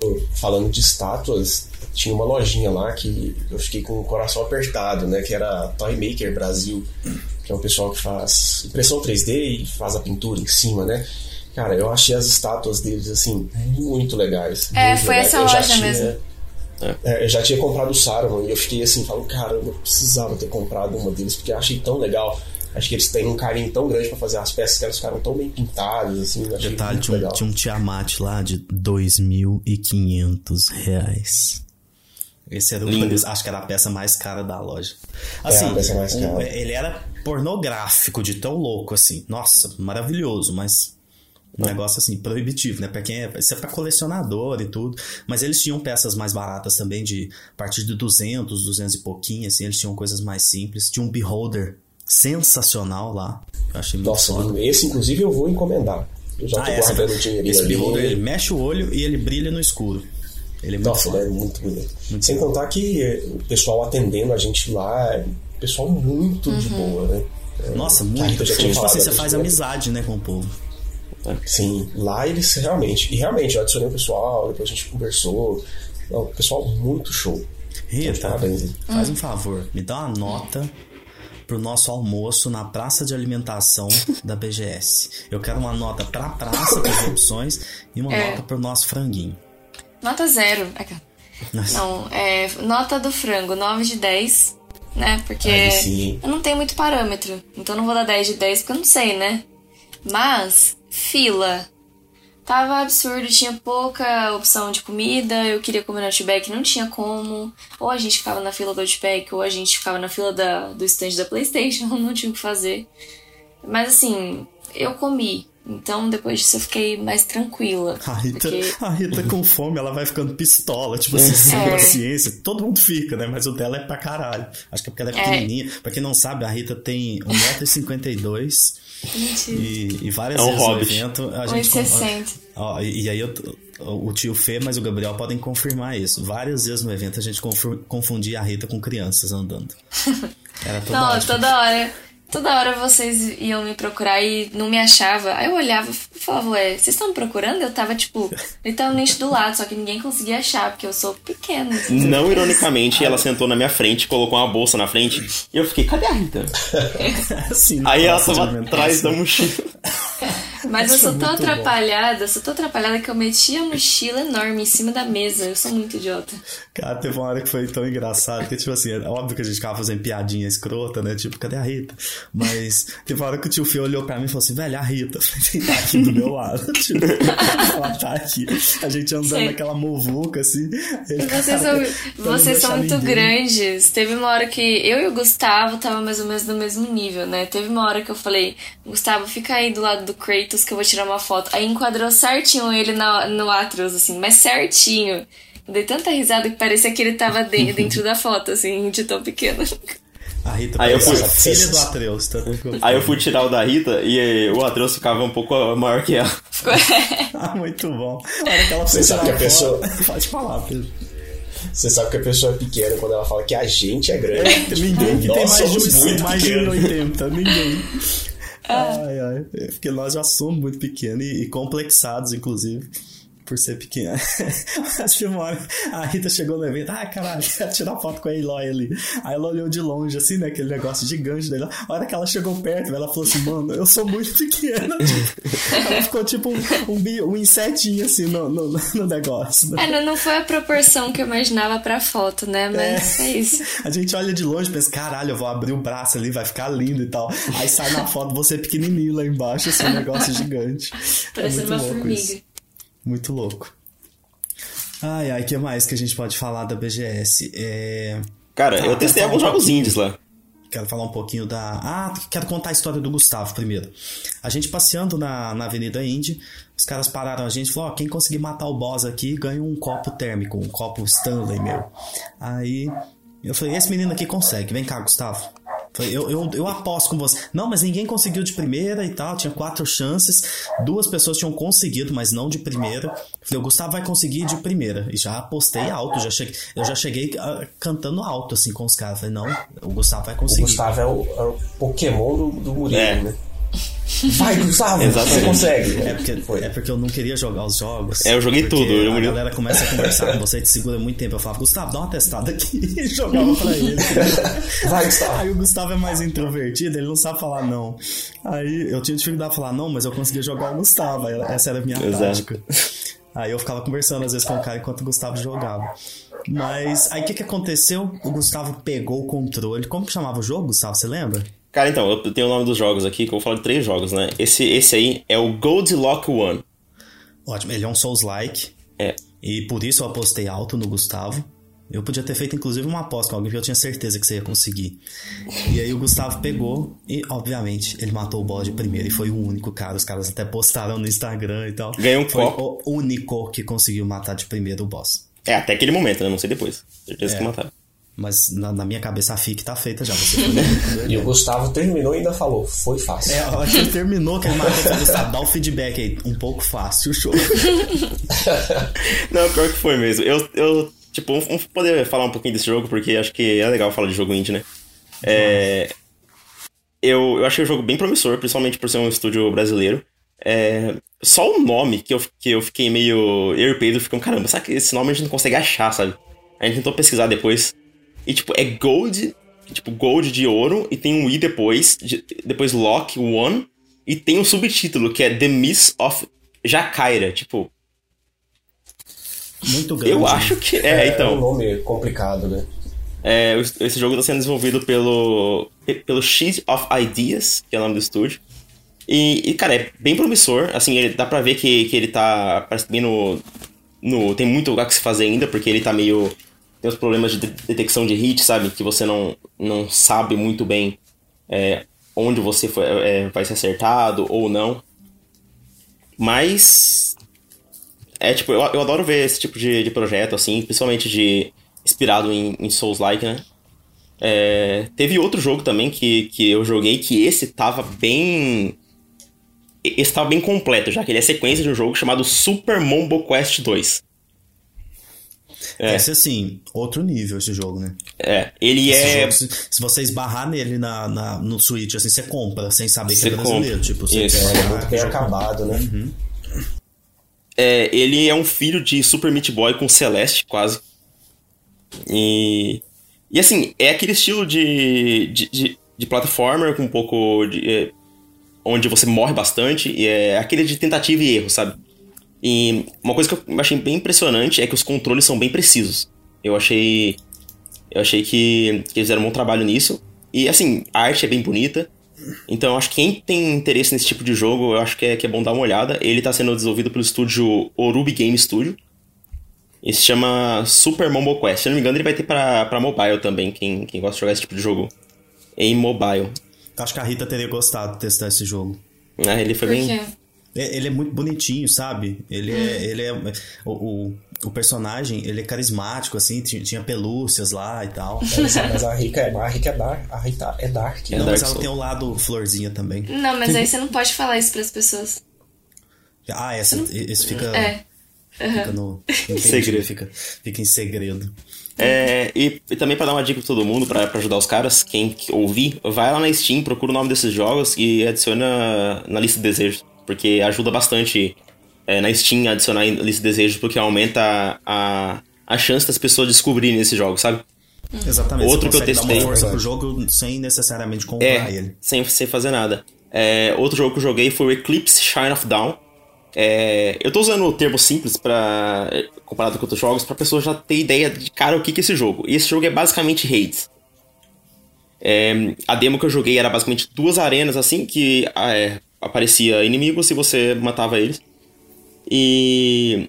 Pô, Falando de estátuas, tinha uma lojinha lá que eu fiquei com o coração apertado, né? Que era a Toy Maker Brasil. que é o pessoal que faz impressão 3D e faz a pintura em cima, né? Cara, eu achei as estátuas deles, assim, muito legais. É, muito foi legais. essa loja tinha- mesmo. é, eu já tinha comprado o Saruman e eu fiquei assim, falo, caramba, eu precisava ter comprado uma deles, porque eu achei tão legal. Acho que eles têm um carinho tão grande pra fazer as peças que elas ficaram tão bem pintadas, assim, Detalhe, tinha um, legal. tinha um Tiamat lá de 2.500 reais. Esse era o Lindo. preço, acho que era a peça mais cara da loja. É, Assim, a peça mais cara. ele era pornográfico de tão louco, assim. Nossa, maravilhoso, mas um negócio assim, proibitivo, né? Pra quem é, isso é pra colecionador e tudo. Mas eles tinham peças mais baratas também, de a partir de 200, 200 e pouquinho, assim. Eles tinham coisas mais simples. Tinha um beholder sensacional lá. Eu achei muito Nossa, foda. esse inclusive eu vou encomendar. Eu já Ah, tô essa, guardando o dinheirinho esse ali. beholder, ele mexe o olho e ele brilha no escuro. Ele é muito Nossa, foda. é muito bonito. Muito Sem bom. contar que eh, o pessoal atendendo a gente lá é um pessoal muito de boa, né? É, Nossa, a muito. Tipo assim, você faz né? amizade, né, com o povo. Sim, lá eles realmente. E realmente, eu adicionei o pessoal, depois a gente conversou. Não, pessoal muito show. Rita, Parabéns, hein? faz um favor, me dá uma nota pro nosso almoço na praça de alimentação da BGS. Eu quero uma nota pra praça, com as opções, e uma É. nota pro nosso franguinho. Nota zero. Nossa. Não, é, nota do frango, 9 de 10, né? Porque eu não tenho muito parâmetro. Então eu não vou dar 10 de 10 porque eu não sei, né? Mas, fila. Tava absurdo, tinha pouca opção de comida. Eu queria comer no Outback, não tinha como. Ou a gente ficava na fila do Outback, ou a gente ficava na fila da, do stand da PlayStation, não tinha o que fazer. Mas assim, eu comi. Então depois disso eu fiquei mais tranquila. A Rita, Porque a Rita com fome, ela vai ficando pistola, tipo assim, sem É. paciência. Todo mundo fica, né? Mas o dela é pra caralho. Acho que é porque ela é É. pequenininha. Pra quem não sabe, a Rita tem 1,52m Mentira. e, e várias É um vezes no evento a gente... 1,60. Ó, e, e aí eu, o tio Fê, mas o Gabriel podem confirmar isso. Várias vezes no evento a gente confu- confundia a Rita com crianças andando. Era toda Não, ótima. toda hora. Toda hora vocês iam me procurar e não me achava. Aí eu olhava falava, ué, vocês estão me procurando? Eu tava, tipo, literalmente do lado, só que ninguém conseguia achar, porque eu sou pequena. Não ironicamente, ela sentou na minha frente, colocou uma bolsa na frente, e eu fiquei, cadê a Rita? Assim, na Aí ela tava atrás da mochila. Mas eu Isso é sou tão muito bom. atrapalhada, sou tão atrapalhada que eu meti a mochila enorme em cima da mesa. Eu sou muito idiota. Cara, teve uma hora que foi tão engraçado que, tipo assim, é óbvio que a gente ficava fazendo piadinha escrota, né? Tipo, cadê a Rita? Mas teve uma hora que o tio Fê olhou pra mim e falou assim, velho, a Rita. Eu tá aqui do meu lado. Tipo, ela tá aqui. A gente andando Sim. naquela muvuca, assim. Ele, vocês cara, são, vocês são muito ninguém. grandes. Teve uma hora que eu e o Gustavo tava mais ou menos no mesmo nível, né? Teve uma hora que eu falei, Gustavo, fica aí do lado do Que eu vou tirar uma foto. Aí enquadrou certinho ele na, no Atreus, assim, mas certinho. Eu dei tanta risada que parecia que ele tava de- dentro da foto, assim, de tão pequeno. A Rita Aí eu fui- a filha do Atreus, tá? Aí eu fui tirar o da Rita e o Atreus ficava um pouco maior que ela. Ficou- Ah, muito bom. Que ela Você sabe que a pessoa- Pode falar, Pedro. Você sabe que a pessoa é pequena quando ela fala que a gente é grande. Ninguém que tem mais de, somos um- muito mais de pequenos. 80, ninguém. Ai, ai. É Porque nós já somos muito pequenos e, e complexados, inclusive, por ser pequeno. Acho que uma hora a Rita chegou no evento, ah, caralho, quero tirar foto com a Eloy ali. Aí ela olhou de longe, assim, né, aquele negócio gigante dela. A hora que ela chegou perto, ela falou assim, mano, eu sou muito pequena. Ela ficou tipo um, um, um insetinho, assim, no, no, no negócio. né? É, não, foi a proporção que eu imaginava pra foto, né? Mas é, isso. A gente olha de longe e pensa, caralho, eu vou abrir o braço ali, vai ficar lindo e tal. Aí sai na foto você pequenininho lá embaixo, assim, um negócio gigante. Parecendo é uma formiga. isso. Muito louco. Ai, ai, o que mais que a gente pode falar da BGS? É... Cara, Tá, eu testei alguns jogos indies lá. Quero falar um pouquinho da. Ah, quero contar a história do Gustavo primeiro. A gente passeando na, na Avenida Indy, os caras pararam a gente e falaram: Ó, quem conseguir matar o boss aqui ganha um copo térmico, um copo Stanley meu. Aí eu falei: esse menino aqui consegue, vem cá, Gustavo. Eu, eu, eu aposto com você. Não, mas ninguém conseguiu de primeira e tal. Tinha quatro chances. Duas pessoas tinham conseguido, mas não de primeira. Falei, o Gustavo vai conseguir de primeira. E já apostei alto. Já cheguei, eu já cheguei ah, cantando alto, assim, com os caras. Falei, não, o Gustavo vai O conseguir. Gustavo é o, é o Pokémon do, do Murilo, É. né? Vai, Gustavo, Exatamente. você consegue. É porque, Foi. é porque eu não queria jogar os jogos. É, eu joguei tudo, eu a galera começa a conversar com você e te segura muito tempo. Eu falava, Gustavo, dá uma testada aqui. E jogava pra ele. Vai, Gustavo. Aí o Gustavo é mais introvertido, ele não sabe falar não. Aí eu tinha dificuldade de falar não, mas eu conseguia jogar o Gustavo. Essa era a minha Exato. tática. Aí eu ficava conversando às vezes com o cara enquanto o Gustavo jogava. Mas aí o que, que aconteceu? O Gustavo pegou o controle. Como que chamava o jogo, Gustavo? Você lembra? Cara, então, eu tenho o nome dos jogos aqui, que eu vou falar de três jogos, né? Esse, esse aí é o Goldilocks One. Ótimo, ele é um Souls-like. É. E por isso eu apostei alto no Gustavo. Eu podia ter feito inclusive uma aposta com alguém, porque eu tinha certeza que você ia conseguir. E aí o Gustavo pegou e, obviamente, ele matou o boss de primeiro e foi o único cara. Os caras até postaram no Instagram e tal. Ganhou um foi copo. o único que conseguiu matar de primeiro o boss. É, até aquele momento, né? Não sei depois. Certeza É. que mataram. Mas na, na minha cabeça a FIC tá feita já. Você né? E o Gustavo terminou e ainda falou, foi fácil. É, a hora que ele terminou, que ele matou, eu Gustavo, dá o feedback aí. Um pouco fácil o jogo. Não, pior que foi mesmo. Eu, eu tipo, vamos poder falar um pouquinho desse jogo, porque acho que é legal falar de jogo indie, né? É, eu, eu achei o jogo bem promissor, principalmente por ser um estúdio brasileiro. É, só o nome que eu, que eu fiquei meio. Eu e o Pedro ficamos, caramba, sabe que esse nome a gente não consegue achar, sabe? A gente tentou pesquisar depois. E, tipo, é Gold, tipo, Gold de ouro, e tem um I depois, de- depois Lock One, e tem um subtítulo que é The Miss of Jacaira. Tipo, Muito grande. eu acho que. É, um então. nome complicado, né? É, esse jogo está sendo desenvolvido pelo, pelo Sheet of Ideas, que é o nome do estúdio. E, e, cara, é bem promissor. Assim, ele, dá pra ver que, que ele tá. Parece bem no, no. Tem muito lugar que se fazer ainda, porque ele tá meio. Tem os problemas de de- detecção de hit, sabe? Que você não, não sabe muito bem é, onde você foi- é, vai ser acertado ou não. Mas. É, tipo, eu, eu adoro ver esse tipo de, de projeto, assim, principalmente de. inspirado em, em Souls-like, né? É, teve outro jogo também que, que eu joguei que esse tava bem. Esse tava bem completo, já que ele é sequência de um jogo chamado Super Mombo Quest 2. É. Esse, assim, outro nível esse jogo, né? É, ele Esse é. jogo, se, se você esbarrar nele na, na- no Switch, assim, você compra, sem saber que Você é brasileiro. compra. Tipo, você Isso. quer É muito bem acabado, né? É, ele é um filho de Super Meat Boy com Celeste, quase. E. E assim, é aquele estilo de, de, de, de platformer com um pouco de. é, onde você morre bastante, e é aquele de tentativa e erro, sabe? E uma coisa que eu achei bem impressionante é que os controles são bem precisos. Eu achei. Eu achei que, que eles fizeram um bom trabalho nisso. E assim, a arte é bem bonita. Então, eu acho que quem tem interesse nesse tipo de jogo, eu acho que é, que é bom dar uma olhada. Ele está sendo desenvolvido pelo estúdio Orubi Game Studio. E se chama Super Mombo Quest. Se eu não me engano, ele vai ter pra, pra mobile também, quem, quem gosta de jogar esse tipo de jogo em mobile. Acho que a Rita teria gostado de testar esse jogo. né? ele foi Por bem. quê? É- Ele é muito bonitinho, sabe? Ele é. Ele é o, o, o personagem, ele é carismático, assim, tinha, tinha pelúcias lá e tal. Mas, mas a Rica é, a Rica é dark. A Rita é dark. É Não, Dark mas ela tem o lado florzinha também. Não, mas aí você não pode falar isso pras pessoas. Ah, essa, esse fica. É. Fica no. entendi, Segredo. Fica, fica em segredo. É, e, e também pra dar uma dica pra todo mundo, pra, pra ajudar os caras, quem ouvir, vai lá na Steam, procura o nome desses jogos e adiciona na lista de desejos. Porque ajuda bastante é, na Steam a adicionar lista de desejos, porque aumenta a, a chance das pessoas descobrirem esses jogos, sabe? Exatamente. Outro que eu consegue dar testei. uma força pro jogo sem necessariamente comprar É, ele. sem, sem fazer nada. É, outro jogo que eu joguei foi o Eclipse Shine of Down. É, eu tô usando o termo simples para comparado com outros jogos, pra pessoa já ter ideia de cara o que, que é esse jogo. E esse jogo é basicamente Hades. É, a demo que eu joguei era basicamente duas arenas assim que é, aparecia inimigos e você matava eles. E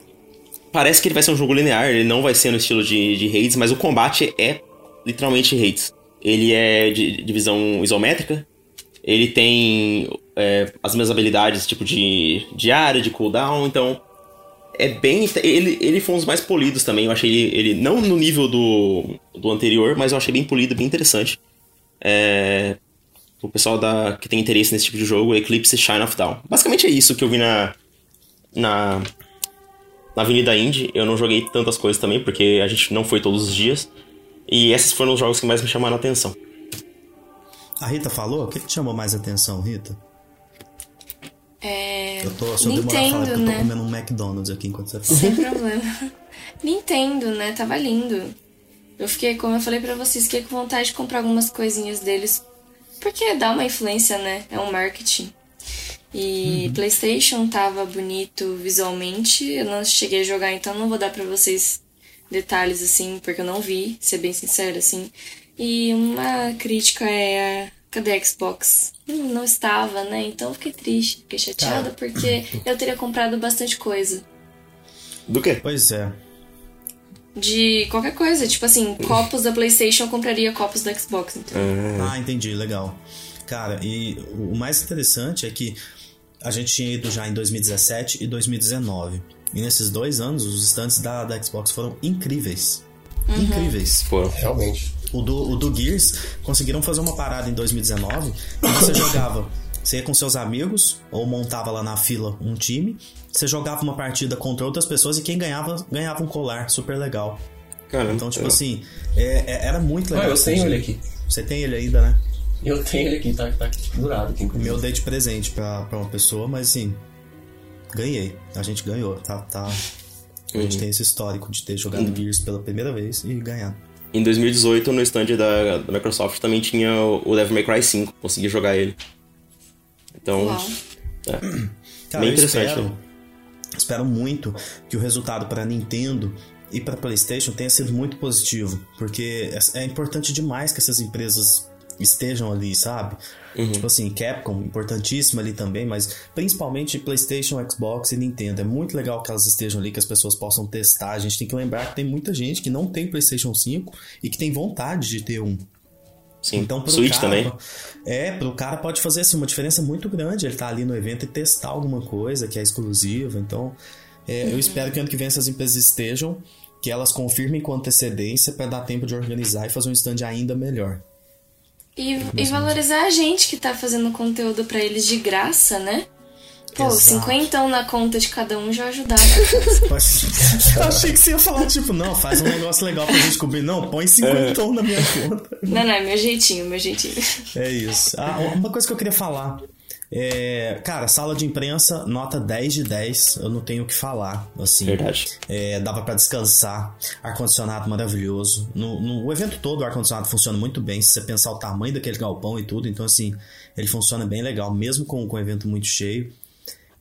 parece que ele vai ser um jogo linear, ele não vai ser no estilo de, de Hades, mas o combate é literalmente Hades. Ele é de, de visão isométrica, ele tem é, as mesmas habilidades tipo de, de área, de cooldown, então é bem. Ele, ele foi um dos mais polidos também. Eu achei ele, ele não no nível do, do anterior, mas eu achei bem polido, bem interessante. É, o pessoal da, que tem interesse nesse tipo de jogo, Eclipse Shine of Down. Basicamente é isso que eu vi na. na. na Avenida Indie. Eu não joguei tantas coisas também, porque a gente não foi todos os dias. E esses foram os jogos que mais me chamaram a atenção. A Rita falou? O que, que te chamou mais atenção, Rita? É. Eu tô, se eu demorar a falar, Nintendo, porque eu tô né? comendo um McDonald's aqui enquanto você fala. Sem problema. Nintendo, né? Tava lindo. Eu fiquei, como eu falei pra vocês, fiquei com vontade de comprar algumas coisinhas deles. Porque dá uma influência, né? É um marketing. E Uhum. PlayStation tava bonito visualmente. Eu não cheguei a jogar, então não vou dar pra vocês detalhes assim, porque eu não vi, ser bem sincero assim. E uma crítica é a cadê a Xbox? Hum, não estava, né? Então eu fiquei triste, fiquei chateada porque eu teria comprado bastante coisa. Do quê? Pois é. De qualquer coisa, tipo assim, copos da PlayStation eu compraria copos da Xbox, então. Ah, entendi, legal. Cara, e o mais interessante é que a gente tinha ido já em 2017 e 2019. E nesses dois anos, os stands da, da Xbox foram incríveis. Incríveis. Pô, Realmente. O do, o do Gears conseguiram fazer uma parada em 2019 que você jogava. Você ia com seus amigos ou montava lá na fila um time. Você jogava uma partida contra outras pessoas e quem ganhava, ganhava um colar super legal. caramba. Então, tipo assim, é- é- era muito Ah, legal. eu esse tenho ele aqui. Você tem ele ainda, né? Eu tenho ele aqui, tá, tá pendurado aqui. Inclusive. meu dei de presente pra, pra uma pessoa, mas assim, ganhei. A gente ganhou, tá? tá. A gente tem esse histórico de ter jogado Gears pela primeira vez e ganhar. Em 2018, no stand da, da Microsoft, também tinha o o Devil May Cry 5. Consegui jogar ele. Então, Uau. é. Cara, Bem interessante, espero, né? espero muito que o resultado para Nintendo e para PlayStation tenha sido muito positivo, porque é, é importante demais que essas empresas estejam ali, sabe? Uhum. Tipo assim, Capcom, importantíssima ali também, mas principalmente PlayStation, Xbox e Nintendo. É muito legal que elas estejam ali, que as pessoas possam testar. A gente tem que lembrar que tem muita gente que não tem PlayStation 5 e que tem vontade de ter um. Sim. Então, pro Switch cara, também. É, pro cara pode fazer assim, uma diferença muito grande. Ele tá ali no evento e testar alguma coisa que é exclusiva. Então, é, eu espero que ano que vem essas empresas estejam, que elas confirmem com antecedência para dar tempo de organizar e fazer um stand ainda melhor. E, e valorizar a gente que tá fazendo conteúdo pra eles de graça, né? Pô, Exato. 50 na conta de cada um já ajudava. Eu achei que você ia falar, tipo, não, faz um negócio legal pra gente cobrir. Não, põe 50 na minha conta. não, não, é meu jeitinho, meu jeitinho. É isso. Ah, uma coisa que eu queria falar. É, cara, sala de imprensa, nota 10 de 10. Eu não tenho o que falar. Assim, Verdade. É, dava pra descansar. Ar-condicionado maravilhoso. No, no o evento todo, o ar-condicionado funciona muito bem. Se você pensar o tamanho daquele galpão e tudo. Então, assim, ele funciona bem legal, mesmo com, com o evento muito cheio.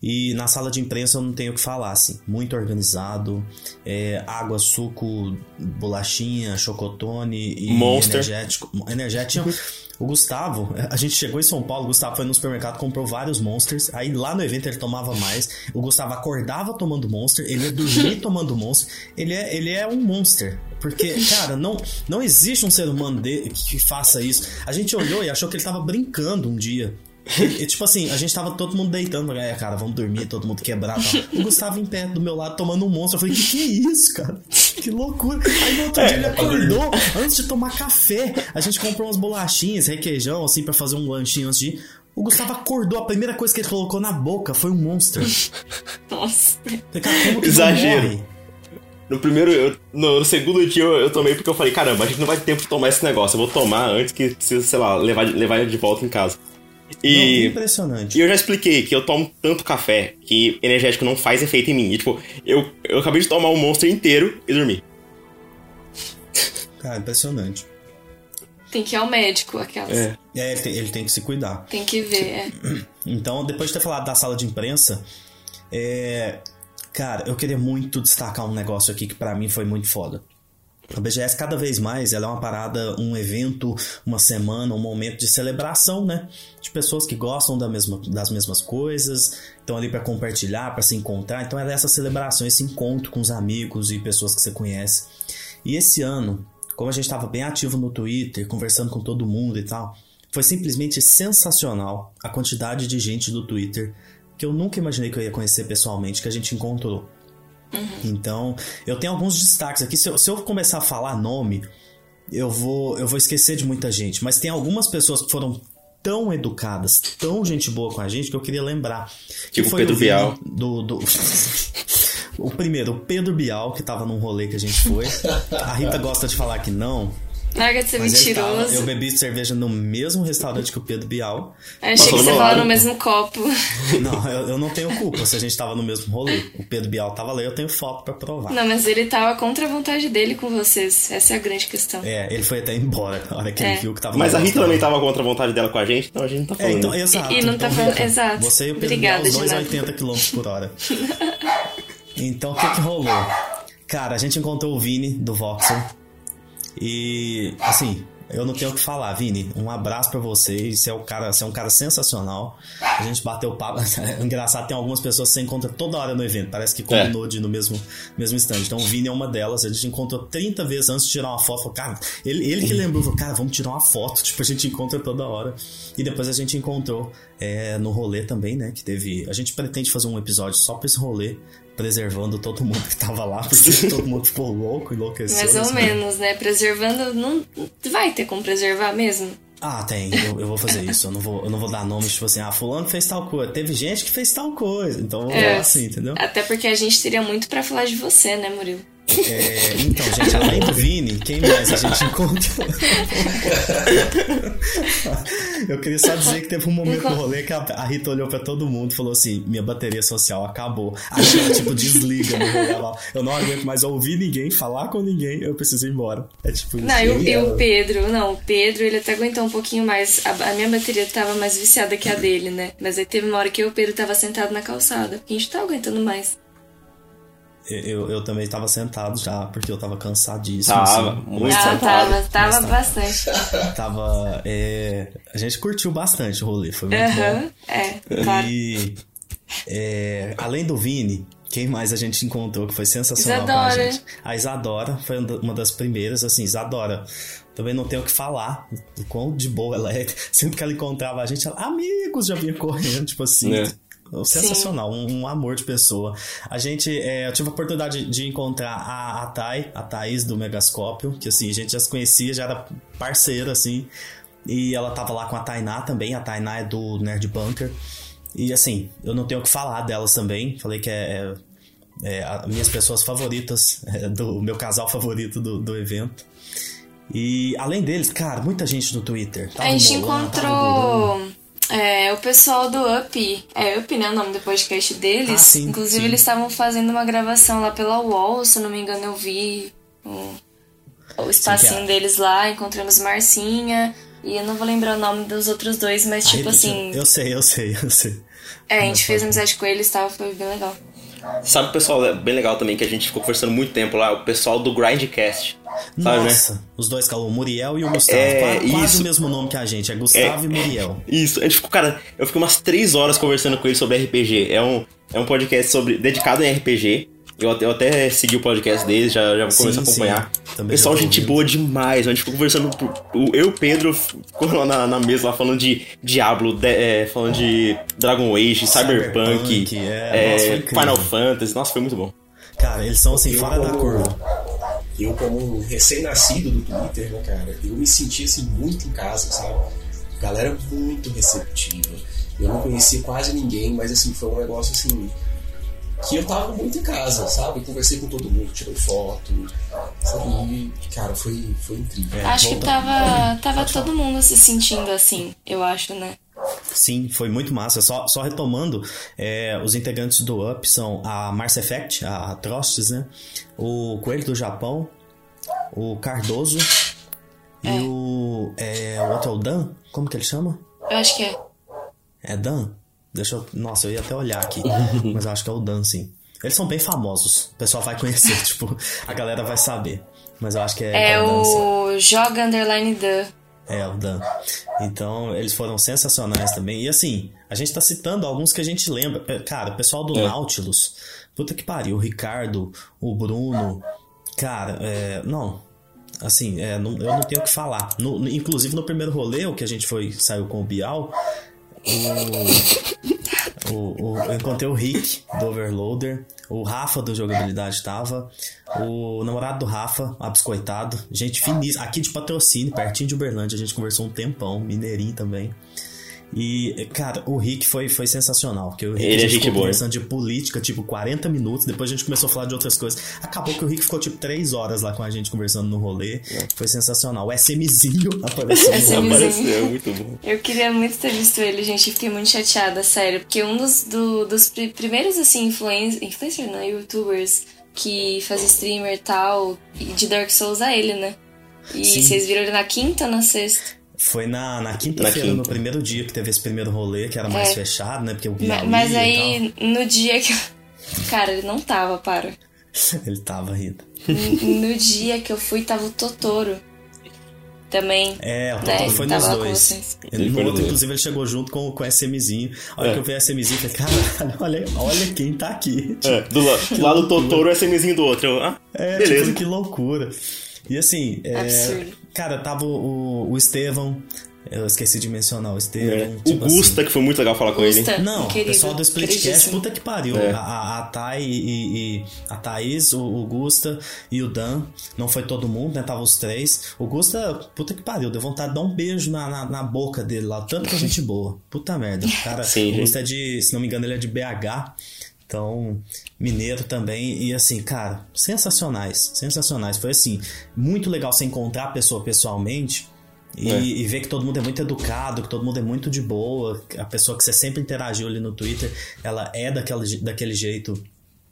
E na sala de imprensa eu não tenho o que falar, assim. Muito organizado. É, água, suco, bolachinha, chocotone e Monster. energético. Energético. O Gustavo, a gente chegou em São Paulo, o Gustavo foi no supermercado, comprou vários Monsters. Aí lá no evento ele tomava mais. O Gustavo acordava tomando Monster, ele ia dormir tomando Monster. Ele é, ele é um Monster. Porque, cara, não, não existe um ser humano de, que faça isso. A gente olhou e achou que ele tava brincando um dia. E, tipo assim, a gente tava todo mundo deitando, é, cara, vamos dormir, todo mundo quebrado. O Gustavo em pé do meu lado tomando um monstro. Eu falei, que que é isso, cara? Que loucura. Aí no outro dia ele acordou antes de tomar café. A gente comprou umas bolachinhas, requeijão, assim, pra fazer um lanchinho antes de ir. O Gustavo acordou, a primeira coisa que ele colocou na boca foi um monster. Nossa. Falei, cara, como que não Exagero. No primeiro, eu- no, no segundo dia eu, eu tomei porque eu falei, caramba, a gente não vai ter tempo de tomar esse negócio. Eu vou tomar antes que precisa, sei lá, levar, levar ele de volta em casa. Não, E, impressionante. e eu já expliquei que eu tomo tanto café que energético não faz efeito em mim. E, tipo, eu, eu acabei de tomar um monstro inteiro e dormi. Cara, impressionante. Tem que ir ao médico, aquelas. É. É, ele tem, ele tem que se cuidar. Tem que ver, é. Então, depois de ter falado da sala de imprensa, é... cara, eu queria muito destacar um negócio aqui que pra mim foi muito foda. A BGS cada vez mais ela é uma parada, um evento, uma semana, um momento de celebração, né? De pessoas que gostam da mesma, das mesmas coisas, estão ali pra compartilhar, pra se encontrar. Então é essa celebração, esse encontro com os amigos e pessoas que você conhece. E esse ano, como a gente estava bem ativo no Twitter, conversando com todo mundo e tal, foi simplesmente sensacional a quantidade de gente do Twitter que eu nunca imaginei que eu ia conhecer pessoalmente, que a gente encontrou. Então, eu tenho alguns destaques aqui. Se eu, se eu começar a falar nome, eu vou, eu vou esquecer de muita gente. Mas tem algumas pessoas que foram tão educadas, tão gente boa com a gente, que eu queria lembrar. Que Tipo foi Pedro o Bial. Do, do... o primeiro, o Pedro Bial, que tava num rolê que a gente foi. A Rita gosta de falar que não. Larga de ser Mas ele tava- mentiroso. eu bebi cerveja no mesmo restaurante que o Pedro Bial. Achei Passou que você lado. no mesmo copo. Não, eu, eu não tenho culpa se a gente tava no mesmo rolê. O Pedro Bial tava lá, eu tenho foto pra provar. Não, mas ele tava contra a vontade dele com vocês. Essa é a grande questão. É, ele foi até embora na hora que ele É. viu que tava Mas a Rita também tava contra a vontade dela com a gente, então a gente não tá É, falando. então, exato. E não tá Então, falando- Rita, exato. Você e o Pedro Obrigada, Bial, os dois a Jonathan. 80 km por hora. Então, o que que rolou? Cara, a gente encontrou o Vini do Voxel. E, assim, eu não tenho o que falar, Vini. Um abraço pra você. Você é, um cara, você é um cara sensacional. A gente bateu papo. É engraçado, tem algumas pessoas que você encontra toda hora no evento. Parece que combinou de ir no mesmo, mesmo instante. Então, o Vini é uma delas. A gente encontrou 30 vezes antes de tirar uma foto. Falou, cara, ele, ele que lembrou, falou, cara, vamos tirar uma foto. Tipo, a gente encontra toda hora. E depois a gente encontrou é, no rolê também, né? Que teve. A gente pretende fazer um episódio só pra esse rolê, preservando todo mundo que tava lá, porque todo mundo ficou louco, enlouqueceu. Mais ou assim. menos, né? Preservando, não vai ter como preservar mesmo. Ah, tem, eu, eu vou fazer isso. Eu não vou, eu não vou dar nomes, tipo assim, ah, fulano fez tal coisa. Teve gente que fez tal coisa. Então vou É. assim, entendeu? Até porque a gente teria muito pra falar de você, né, Murilo? É, então, gente, além do Vini, quem mais a gente encontrou? Eu queria só dizer que teve um momento no rolê que a, a Rita olhou pra todo mundo e falou assim: minha bateria social acabou. Aí ela, tipo, desliga no rolê. Ela, eu não aguento mais ouvir ninguém, falar com ninguém, eu preciso ir embora. É tipo isso. Não, e o, E o? Pedro, não, o Pedro, ele até aguentou um pouquinho mais. A, a minha bateria tava mais viciada que a dele, né? Mas aí teve uma hora que eu e o Pedro tava sentado na calçada. A gente tá aguentando mais. Eu, eu também tava sentado já, porque eu tava cansadíssimo. Tava, assim. muito ah, sentado. tava, tava tá. bastante. Tava. é, a gente curtiu bastante o rolê, foi muito bom. É, claro. E é, além do Vini, quem mais a gente encontrou que foi sensacional Isadora. gente? A Isadora foi uma das primeiras, assim, Isadora. Também não tenho o que falar do quão de boa ela é. Sempre que ela encontrava a gente, ela, amigos, já vinha correndo, tipo assim. É. Sensacional, um, um amor de pessoa. A gente, é, eu tive a oportunidade de, encontrar a, a Thay, a Thaís do Megascópio, que assim, a gente já se conhecia, já era parceira, assim. E ela tava lá com a Tainá também, a Tainá é do Nerd Bunker. E assim, eu não tenho o que falar delas também. Falei que é, é, é as minhas pessoas favoritas, é, do meu casal favorito do, do evento. E além deles, cara, muita gente no Twitter. Tava A gente encontrou é, o pessoal do Up. É Up, né? O nome do podcast deles. Ah, sim, Inclusive, sim. eles estavam fazendo uma gravação lá pela UOL, se eu não me engano, eu vi o, o espacinho é. deles lá, encontramos Marcinha. E eu não vou lembrar o nome dos outros dois, mas tipo tinha- assim. Eu sei, eu sei, eu sei. É, a gente fez amizade com eles e tal, foi bem legal. Sabe o pessoal é bem legal também que a gente ficou conversando muito tempo lá? O pessoal do Grindcast. Sabe, né? Nossa, os dois calam, o Muriel e o Gustavo. É, Qua- quase isso. o mesmo nome que a gente, é Gustavo É. e Muriel. Isso, a gente ficou, cara, eu fiquei umas três horas conversando com ele sobre RPG. É um, é um podcast sobre, dedicado em RPG. Eu até, eu até segui o podcast deles, já, já vou Sim, começar a acompanhar. Também Pessoal, gente boa demais. A gente ficou conversando. Eu e o Pedro ficou lá na, na mesa lá falando de Diablo, de- é, falando de Dragon Age, Cyberpunk, Cyberpunk, é, é, nossa. Final Fantasy. Nossa, foi muito bom. Cara, eles são assim, Eu fora da como- curva. Eu, como recém-nascido do Twitter, né, cara, eu me senti assim muito em casa, sabe? Galera muito receptiva. Eu não conhecia quase ninguém, mas assim, foi um negócio assim. Que eu tava muito em casa, sabe? Conversei com todo mundo, tirei foto. Sabe? E, cara, foi, foi incrível. É, acho que tava, tava todo mundo se sentindo assim, eu acho, né? Sim, foi muito massa. Só, só retomando, é, os integrantes do Up são a Mars Effect, a Atrocities, né? O Coelho do Japão, o Cardoso e o. É, o outro é o Dan? Como que ele chama? Eu acho que é. É Dan? Deixa eu. Nossa, eu ia até olhar aqui. mas eu acho que é o Dan, sim. Eles são bem famosos. O pessoal vai conhecer, tipo, a galera vai saber. Mas eu acho que é, É é o o Joga Underline Dan. É, o Dan. Então, eles foram sensacionais também. E assim, a gente tá citando alguns que a gente lembra. Pe- Cara, o pessoal do É. Nautilus. Puta que pariu. O Ricardo, o Bruno. Cara, é, não. Assim, é, não- eu não tenho o que falar. No- inclusive no primeiro rolê, o que a gente foi, saiu com o Bial. O, o, o- eu encontrei o Rick do Overloader, o Rafa do Jogabilidade tava, o namorado do Rafa, abiscoitado, gente finíssima, aqui de patrocínio, pertinho de Uberlândia, a gente conversou um tempão, mineirinho também. E, cara, o Rick foi, foi sensacional. Porque o Rick Ele a é gente gente ficou boa. conversando de política, tipo, 40 minutos. Depois a gente começou a falar de outras coisas. Acabou que o Rick ficou, tipo, 3 horas lá com a gente conversando no rolê. Foi sensacional. O SMzinho apareceu no SMzinho. Apareceu, muito bom. Eu queria muito ter visto ele, gente. Fiquei muito chateada, sério. Porque um dos, do- dos pri- primeiros, assim, influen influencers, não, youtubers que fazia streamer e tal, de Dark Souls é ele, né? E Sim. vocês viram ele na quinta ou na sexta? Foi na, na quinta-feira, quinta. no primeiro dia que teve esse primeiro rolê, que era mais É. fechado, né? Porque o Mas e aí, no dia que eu... Cara, ele não tava, para. Ele tava rindo. No dia que eu fui, tava o Totoro. Também. É, o né, Totoro foi tava nos lá dois. Ele, no foi outro, inclusive, ele chegou junto com, com o SMzinho. A hora É. que eu vi o SMzinho, eu falei, caralho, olha, olha quem tá aqui. É, do, la- do lado do Totoro, o SMzinho do outro. Eu, ah, É, beleza. tipo, que loucura. E assim, é, Absurdo. Cara, tava o, o Estevão, eu esqueci de mencionar o É. Estevão. O tipo assim. Gusta, que foi muito legal falar com ele. Gusta. Não, o pessoal do Splitcast, puta que pariu. É. A, a, a Thay e, e- a Thaís, o, o Gusta e o Dan. Não foi todo mundo, né? Tava os três. O Gusta, puta que pariu, deu vontade de dar um beijo na, na, na boca dele lá. Tanto que a gente boa. Puta merda. O Cara, Sim, o Gusta é de, se não me engano, ele é de BH. Então, mineiro também. E assim, cara, sensacionais. Sensacionais. Foi assim, muito legal você encontrar a pessoa pessoalmente. E, É. e ver que todo mundo é muito educado, que todo mundo é muito de boa. A pessoa que você sempre interagiu ali no Twitter, ela é daquela, daquele jeito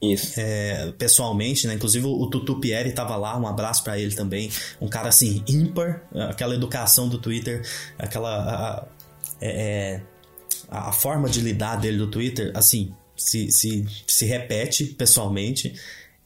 Isso. é, pessoalmente, né? Inclusive o Tutu Pieri tava lá, um abraço pra ele também. Um cara assim, ímpar, aquela educação do Twitter, aquela. a- a- é, é, a, a forma de lidar dele do Twitter, assim, se, se, se repete pessoalmente.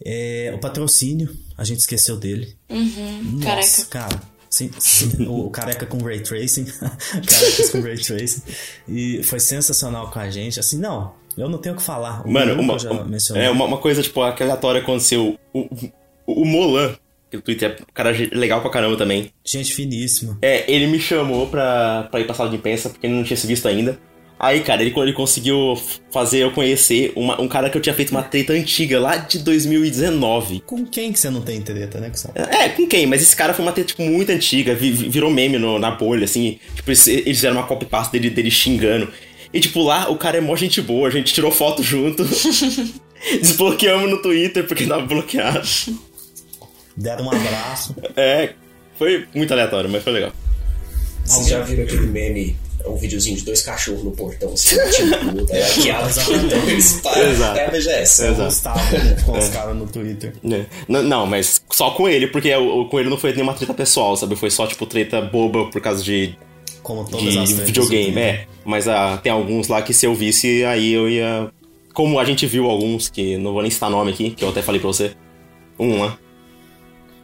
É, o patrocínio, a gente esqueceu dele. Uhum, Nossa, careca. cara. Sim, sim, o, o careca com ray tracing. carecas com ray tracing. E foi sensacional com a gente. Assim, não, eu não tenho o que falar. O Mano, uma, eu já uma- mencionei. é, uma, uma coisa, tipo, aquela aleatória aconteceu. O, o, o Molan, que o Twitter é um cara legal pra caramba também. Gente finíssima. É, ele me chamou pra, pra ir pra sala de imprensa, porque ele não tinha se visto ainda. Aí, cara, ele, ele conseguiu fazer eu conhecer uma- um cara que eu tinha feito uma treta antiga lá de 2019. Com quem que você não tem treta, né, Gustavo? É, com quem? Mas esse cara foi uma treta, tipo, muito antiga, vi- vi- virou meme no- na bolha, assim. Tipo, eles, eles fizeram uma copy paste dele, dele xingando. E, tipo, lá o cara é mó gente boa, a gente tirou foto junto. Desbloqueamos no Twitter porque tava bloqueado. Deram um abraço. É, foi muito aleatório, mas foi legal. Vocês já viram aquele meme, é um videozinho de dois cachorros no portão, assim, tipo, luta, é aqui a então eles Exato. é a BGS. Exato. Gustavo com os caras no Twitter. É. Não, mas só com ele, porque o, com ele não foi nenhuma treta pessoal, sabe? Foi só, tipo, treta boba por causa de, Como todas as de tretas videogame, é. Mas ah, tem alguns lá que se eu visse, aí eu ia. Como a gente viu alguns, que não vou nem citar nome aqui, que eu até falei pra você. Um lá.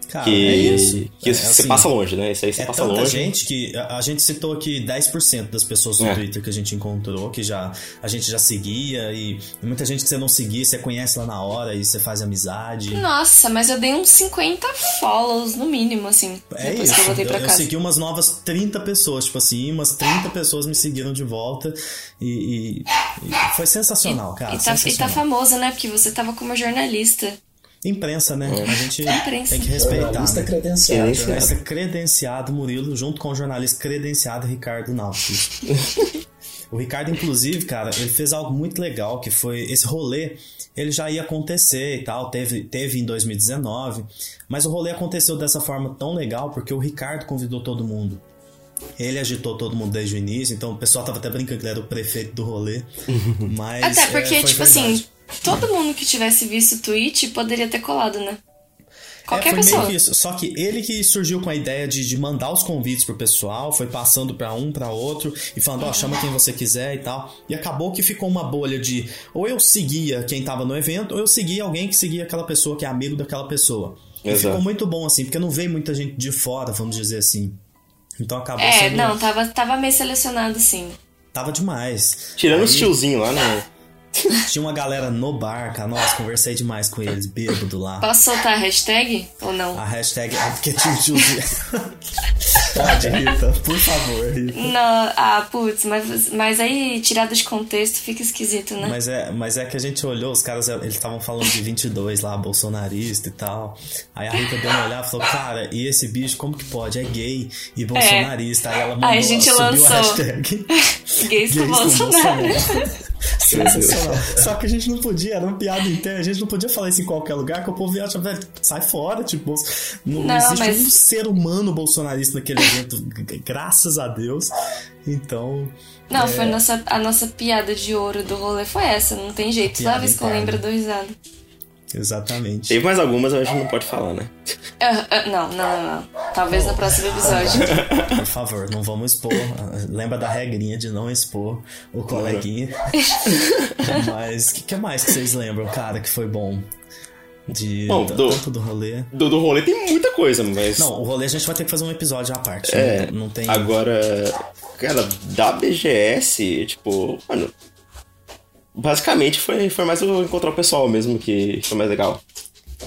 Cara, Que, é isso. que É, você assim, passa longe, né? Esse aí você É passa tanta longe. gente que a, a gente citou aqui 10% das pessoas no É. Twitter que a gente encontrou, que já a gente já seguia e, muita gente que você não seguia, você conhece lá na hora e você faz amizade. Nossa, mas eu dei uns 50 follows no mínimo, assim. É depois isso. que eu voltei pra eu, eu casa. segui umas novas 30 pessoas, tipo assim, umas 30 pessoas me seguiram de volta e, e- e foi sensacional, cara. e, tá, e tá sensacional. famoso, né? Porque você tava como jornalista. Imprensa, né? A gente Imprensa. tem que respeitar. Jornalista Né? credenciado. Jornalista credenciado Murilo, junto com o jornalista credenciado Ricardo Nautilus. o Ricardo, inclusive, cara, ele fez algo muito legal, que foi esse rolê, ele já ia acontecer e tal, teve, teve em 2019, mas o rolê aconteceu dessa forma tão legal porque o Ricardo convidou todo mundo. Ele agitou todo mundo desde o início, então o pessoal tava até brincando que ele era o prefeito do rolê. Mas, Até é, porque, foi tipo verdade. assim, todo mundo que tivesse visto o tweet poderia ter colado, né? Qualquer é, foi pessoa. Meio que isso. Só que ele que surgiu com a ideia de, de mandar os convites pro pessoal, foi passando pra um, pra outro, e falando, ó, chama quem você quiser e tal. E acabou que ficou uma bolha de ou eu seguia quem tava no evento, ou eu seguia alguém que seguia aquela pessoa que é amigo daquela pessoa. E Exato. ficou muito bom, assim, porque não veio muita gente de fora, vamos dizer assim. Então acabou É, sendo. não, tava, tava meio selecionado, sim. Tava demais. Tirando Aí, os tiozinhos lá, né? Tinha uma galera no bar, cara. Nossa, conversei demais com eles, bêbado lá. Posso soltar a hashtag ou não? A hashtag é porque tinha pode, Rita, por favor, Rita. Não, ah, putz, mas, mas aí tirado de contexto fica esquisito, né? Mas é, mas é que a gente olhou, os caras, eles estavam falando de 22 lá, bolsonarista e tal. Aí a Rita deu uma olhada e falou, cara, e esse bicho, como que pode? É gay e bolsonarista. Aí ela mandou, Aí a gente lançou. a hashtag Gays com gays com Bolsonaro. Bolsonaro. Sensacional. Só que a gente não podia, era uma piada interna, a gente não podia falar isso em qualquer lugar, que o povo ia achar, velho, sai fora, tipo, não, Não, existe mas- um ser humano bolsonarista naquele evento, graças a Deus. Então, Não, foi a nossa, a nossa piada de ouro do rolê foi essa, não tem jeito. Toda vez que eu lembro do risado. Exatamente. Teve mais algumas, mas a gente não pode falar, né? Ah, ah, não, não, não, não. Talvez no próximo episódio. Por favor, não vamos expor. Lembra da regrinha de não expor o coleguinha. Mas o que, que mais que vocês lembram, cara, que foi bom? De Bom, do- tanto do rolê. Do, do rolê tem muita coisa, mas. Não, o rolê a gente vai ter que fazer um episódio à parte. É, não, não tem. Agora, cara, da BGS, tipo, mano. Basicamente foi, foi mais o encontrar o pessoal mesmo que foi mais legal.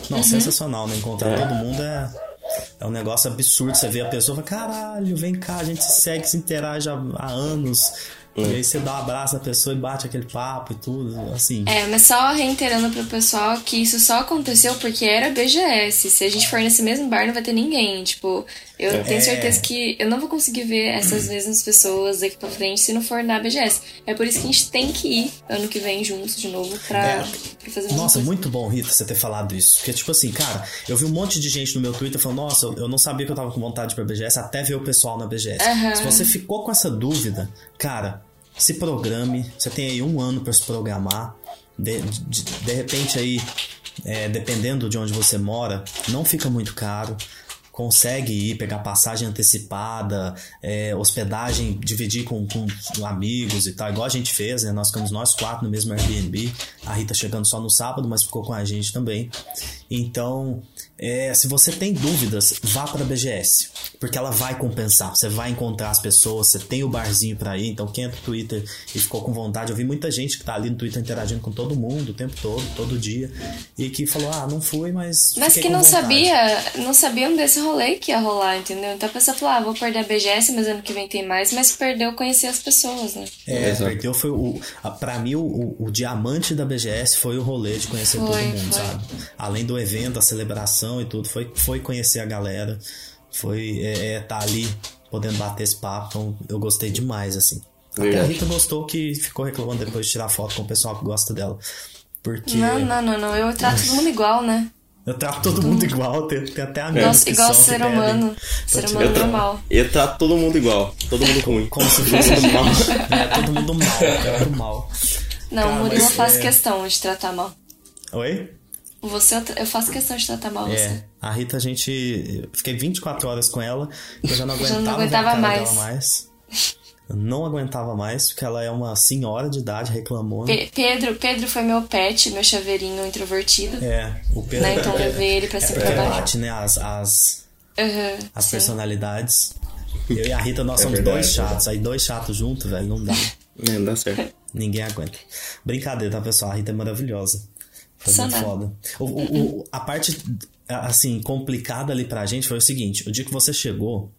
Não, sensacional, né? Encontrar todo mundo é. É um negócio absurdo. Você vê a pessoa e fala, caralho, vem cá, a gente se segue, se interage há, há anos. E aí você dá um abraço na pessoa e bate aquele papo e tudo, assim. É, mas só reiterando pro pessoal que isso só aconteceu porque era BGS. Se a gente for nesse mesmo bar, não vai ter ninguém. Tipo, eu tenho certeza que eu não vou conseguir ver essas mesmas pessoas daqui pra frente se não for na BGS. É por isso que a gente tem que ir ano que vem juntos de novo pra, É. pra fazer Nossa, coisa. muito bom, Rita, você ter falado isso. Porque, tipo assim, cara, eu vi um monte de gente no meu Twitter falando, nossa, eu não sabia que eu tava com vontade de ir pra BGS, até ver o pessoal na BGS. Aham. Se você ficou com essa dúvida, cara, se programe. Você tem aí um ano pra se programar. De, de, de repente aí, é, dependendo de onde você mora, não fica muito caro. Consegue ir pegar passagem antecipada, é, hospedagem, dividir com, com amigos e tal, igual a gente fez, né? Nós ficamos nós quatro no mesmo Airbnb. A Rita chegando só no sábado, mas ficou com a gente também. Então, é, se você tem dúvidas, vá para a BGS, porque ela vai compensar. Você vai encontrar as pessoas, você tem o barzinho para ir. Então, quem entra no Twitter e ficou com vontade, eu vi muita gente que tá ali no Twitter interagindo com todo mundo o tempo todo, todo dia, e que falou: Ah, não fui, mas. Mas que não vontade." sabia, não sabiam desse rolê que ia rolar, entendeu? Então a pessoa falou, ah, vou perder a BGS, mas ano que vem tem mais, mas perdeu conhecer as pessoas, né? É, Exato. perdeu foi o. a- Pra mim, o, o, o diamante da BGS foi o rolê de conhecer Foi, todo mundo, foi. sabe? Além do evento, a celebração e tudo, foi, foi conhecer a galera, foi é, é, tá ali podendo bater esse papo, então eu gostei demais, assim. Até a. Rita gostou que ficou reclamando depois de tirar foto com o pessoal que gosta dela. Porque Não, não, não, não. Eu trato todo mundo igual, né? Eu trato todo mundo igual, tem, tem até amigos Nossa, que igual ser humano. Ser humano Eu, tra- normal. eu trato todo mundo igual, todo mundo ruim. Como se fosse todo mal. É, todo mundo mal, é todo mal. Não, Cara, o Murilo mas faz é- questão de tratar mal. Oi? Você, eu faço questão de tratar mal você. É, a Rita, a gente. Eu fiquei 24 horas com ela, eu já não Já aguentava, não ver a aguentava cara mais. dela mais. Não aguentava mais, porque ela é uma senhora de idade, reclamou. Pe- Pedro, Pedro foi meu pet, meu chaveirinho introvertido. É, o Pedro. Né, então levei ele pra é e baixo. bate, né? As, as, Aham, as sim. personalidades. Eu e a Rita, nós É somos verdade, dois é chatos. Aí dois chatos juntos, velho, não dá. É, não dá certo. Ninguém aguenta. Brincadeira, tá, pessoal? A Rita é maravilhosa. Foi Só muito não. foda. O, o- o- a parte, assim, complicada ali pra gente foi o seguinte: o dia que você chegou,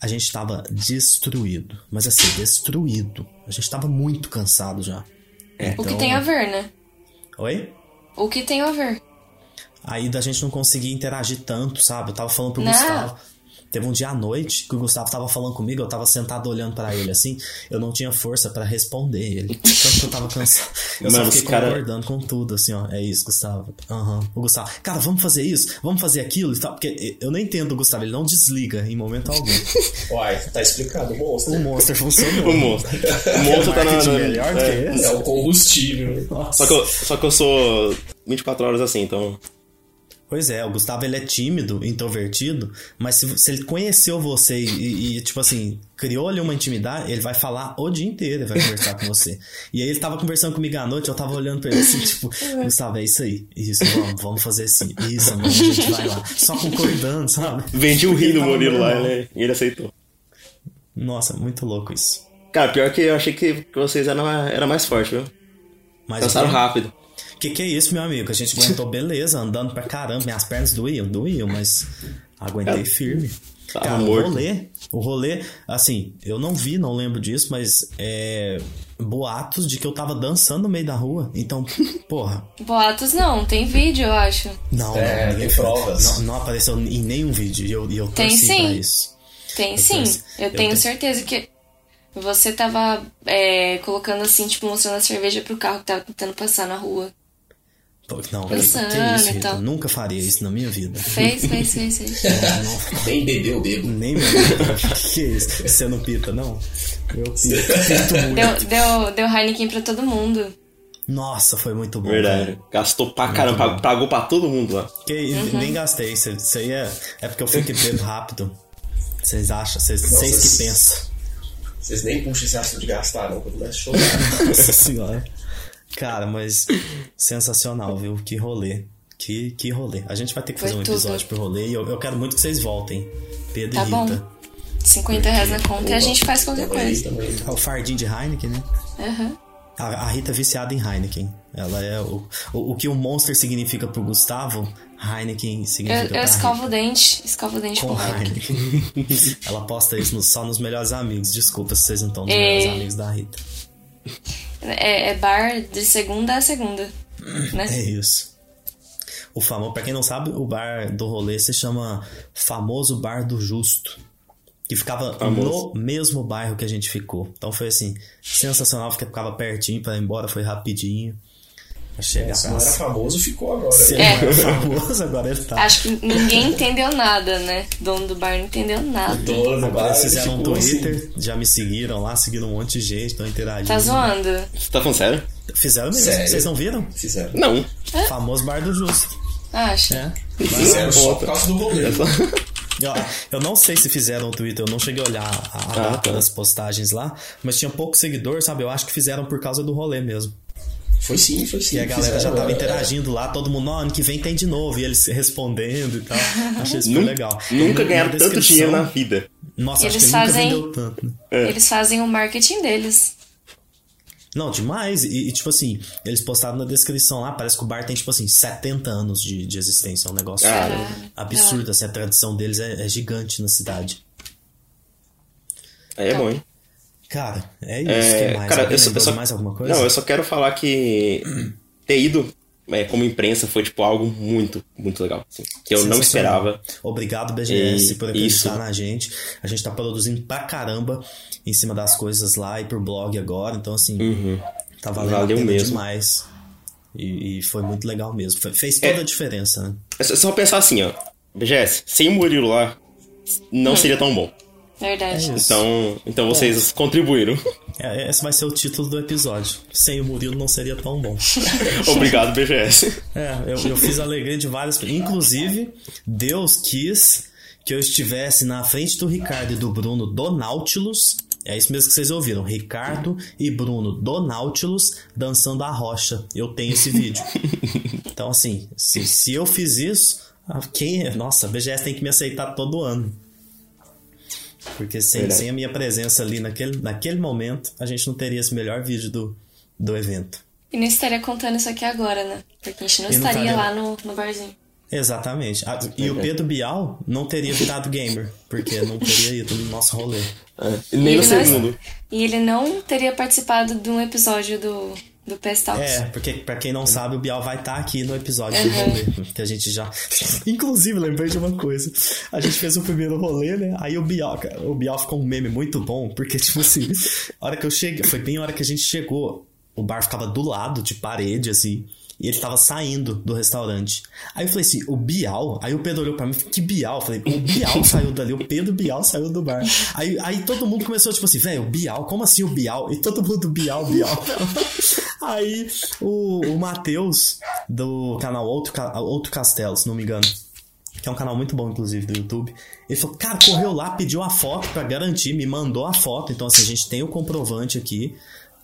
a gente tava destruído. Mas assim, destruído. A gente tava muito cansado já. O que Então- tem a ver, né? Oi? O que tem a ver. Aí da gente não conseguia interagir tanto, sabe? Eu tava falando pro Não. Gustavo. Teve um dia à noite que o Gustavo tava falando comigo, eu tava sentado olhando pra ele assim, eu não tinha força pra responder ele. Tanto que eu tava cansado. Eu Mano, só fiquei os cara- concordando com tudo, assim, ó. É isso, Gustavo. Aham. O Gustavo, cara, vamos fazer isso? Vamos fazer aquilo e tal. Porque eu não entendo o Gustavo, ele não desliga em momento algum. Uai, tá explicado, o monstro. O Monster funcionou. O monstro. O monstro tá na. Melhor é. que esse? É o combustível. Nossa. Só que, eu, só que eu sou 24 horas assim, então. Pois é, o Gustavo ele é tímido, introvertido, mas se, se ele conheceu você e, e, tipo assim, criou ali uma intimidade, ele vai falar o dia inteiro, ele vai conversar com você. E aí ele tava conversando comigo à noite, eu tava olhando pra ele assim, tipo, Gustavo, é isso aí, isso, vamos, vamos fazer assim, isso, mano, a gente vai lá. Só concordando, sabe? Vendi o rio do Murilo lá ele, e ele aceitou. Nossa, muito louco isso. Cara, pior que eu achei que vocês eram, era mais forte, viu? Cansaram quê? rápido. Que que é isso, meu amigo? A gente aguentou beleza, andando pra caramba, minhas pernas doíam, doíam, mas aguentei firme. Tava Cara, morto. o rolê, o rolê, assim, eu não vi, não lembro disso, mas é, boatos de que eu tava dançando no meio da rua. Então, porra, Boatos não, tem vídeo, eu acho. não, É, não, tem provas. Não, não apareceu em nenhum vídeo e eu, e eu Tem torci sim. pra isso. Tem Eu sim. tenho- Eu eu tenho tenho- certeza que você tava é, colocando assim, tipo, mostrando a cerveja pro carro que tava tentando passar na rua. Não, que Dançando isso, Rita? nunca faria isso na minha vida. Fez, fez, fez, fez. Nem bebeu, bebo. Nem me que, que é isso? Você não pita, não? Eu pito, muito. Deu, deu, deu Heineken pra todo mundo. Nossa, foi muito bom. Verdade. cara. Gastou pra caramba, pagou, pagou pra todo mundo lá. Que, Nem gastei. Isso, isso aí é, é porque eu fiquei bebendo rápido. Vocês acham? Vocês, que pensam. Vocês nem puxam esse assunto de gastar, não, quando começa a chorar. Nossa senhora. Cara, mas sensacional, viu? Que rolê. Que, que rolê. A gente vai ter que Foi fazer um tudo. episódio pro rolê e eu, eu quero muito que vocês voltem. Pedro Tá e bom. Rita. 50 reais na conta e a gente faz qualquer coisa. também. É o fardinho de Heineken, né? Aham. A, a Rita é viciada em Heineken. Ela é o, o, o que o Monster significa pro Gustavo, Heineken Eu, significa eu pra escovo o dente. Escovo o dente Com com Heineken. Heineken. Ela posta isso no- só nos melhores amigos. Desculpa se vocês não estão nos É. melhores amigos da Rita. É, é bar de segunda a segunda. É Né? isso. O famoso, pra quem não sabe, o bar do rolê se chama Famoso Bar do Justo. Que ficava Famoso. no mesmo bairro que a gente ficou. Então foi assim, sensacional, porque ficava pertinho pra ir embora, foi rapidinho. Pra chegar. Se não era famoso, ficou agora. se era famoso, agora ele tá. Acho que ninguém entendeu nada, né? Dono do bar não entendeu nada. Dono do bar, eles fizeram um ficou assim. Twitter, já me seguiram lá, seguiram um monte de gente, estão interagindo. Tá zoando? Você tá falando sério? Fizeram mesmo, Sério? vocês não viram? Fizeram. Não. Famoso Bar do Justo. Acha? É. Fizeram só por causa do rolê. Eu, eu não sei se fizeram no Twitter, eu não cheguei a olhar a, Ah, data tá. das postagens lá, mas tinha pouco seguidor, sabe? Eu acho que fizeram por causa do rolê mesmo. Foi sim, foi sim. E a galera já fizeram, tava é. interagindo lá, todo mundo, "Ó, ano que vem tem de novo, e eles respondendo e tal. Achei isso Nun- legal. Nunca ganharam tanto dinheiro na vida. Nossa, acho Eles que nunca fazem- vendeu tanto. né? É. Eles fazem o marketing deles. Não, demais. E, e, tipo assim, eles postaram na descrição lá, parece que o bar tem, tipo assim, 70 anos de, de existência. É um negócio Cara. absurdo, assim, a tradição deles é, é gigante na cidade. Aí é bom, hein? Cara, é isso. É, que mais? cara, eu só, eu só- mais alguma coisa? Não, eu só quero falar que ter ido é, como imprensa foi, tipo, algo muito, muito legal. assim, que eu não esperava. Obrigado, BGS, E- por acreditar isso. na gente. A gente tá produzindo pra caramba em cima das coisas lá e pro blog agora. Então, assim, tá valendo Valeu mesmo. demais. E, e foi muito legal mesmo. Foi- fez toda É. a diferença, né? É só- só pensar assim, ó. BGS, sem o Murilo lá, não seria tão bom. Verdade. É isso. Então, então vocês contribuíram. É, esse vai ser o título do episódio. Sem o Murilo não seria tão bom. Obrigado, BGS. É, eu, eu fiz a alegria de várias Inclusive, Deus quis que eu estivesse na frente do Ricardo e do Bruno do Nautilus. É isso mesmo que vocês ouviram. Ricardo e Bruno do Nautilus dançando a rocha. Eu tenho esse vídeo. Então, assim, se, se eu fiz isso, ah, quem é? Nossa, a BGS tem que me aceitar todo ano. Porque sem, Verdade. sem a minha presença ali naquele, naquele momento, a gente não teria esse melhor vídeo do, do evento. E não estaria contando isso aqui agora, né? Porque a gente não não estaria estaria- lá no, no barzinho. Exatamente. Ah, e o Pedro Bial não teria virado gamer, porque não teria ido no nosso rolê. É, e nem no ele não- segundo. E ele não teria participado de um episódio do, do PS Talks. É, porque pra quem não sabe, o Bial vai estar aqui no episódio do Uhum. rolê. Que a gente já. Inclusive, lembrei de uma coisa. A gente fez o primeiro rolê, né? Aí o Bial, cara, o Bial ficou um meme muito bom, porque, tipo assim, a hora que eu cheguei, foi bem a hora que a gente chegou. O bar ficava do lado, de parede, assim. E ele tava saindo do restaurante. Aí eu falei assim, o Bial? Aí o Pedro olhou pra mim, que Bial? Eu falei, o Bial saiu dali, o Pedro Bial saiu do bar. Aí, aí todo mundo começou, tipo assim, velho, o Bial? Como assim o Bial? E todo mundo, Bial, Bial. aí o, o Matheus, do canal Outro, Outro Castelo, se não me engano, que é um canal muito bom, inclusive, do YouTube. Ele falou, cara, correu lá, pediu a foto pra garantir, me mandou a foto. Então, assim, a gente tem o comprovante aqui,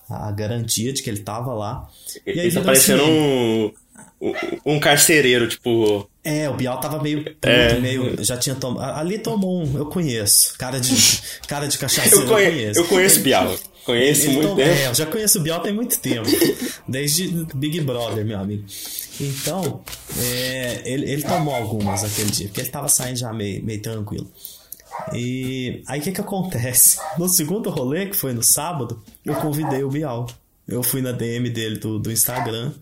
a garantia de que ele tava lá. E aí Ele tá parecendo assim, um, um, carcereiro, tipo. É, o Bial tava meio puto, É. meio. Já tinha tomado. Ali tomou um, eu conheço. Cara de, cara de cachaceiro, Eu, eu, conhe- conheço. eu conheço Bial. Conheço Ele muito tom- tempo. É, eu já conheço o Bial tem muito tempo. Desde Big Brother, meu amigo. Então, é, ele, ele tomou algumas aquele dia, porque ele tava saindo já meio, meio tranquilo. E aí o que que acontece? No segundo rolê, que foi no sábado, eu convidei o Bial. Eu fui na DM dele do, do Instagram.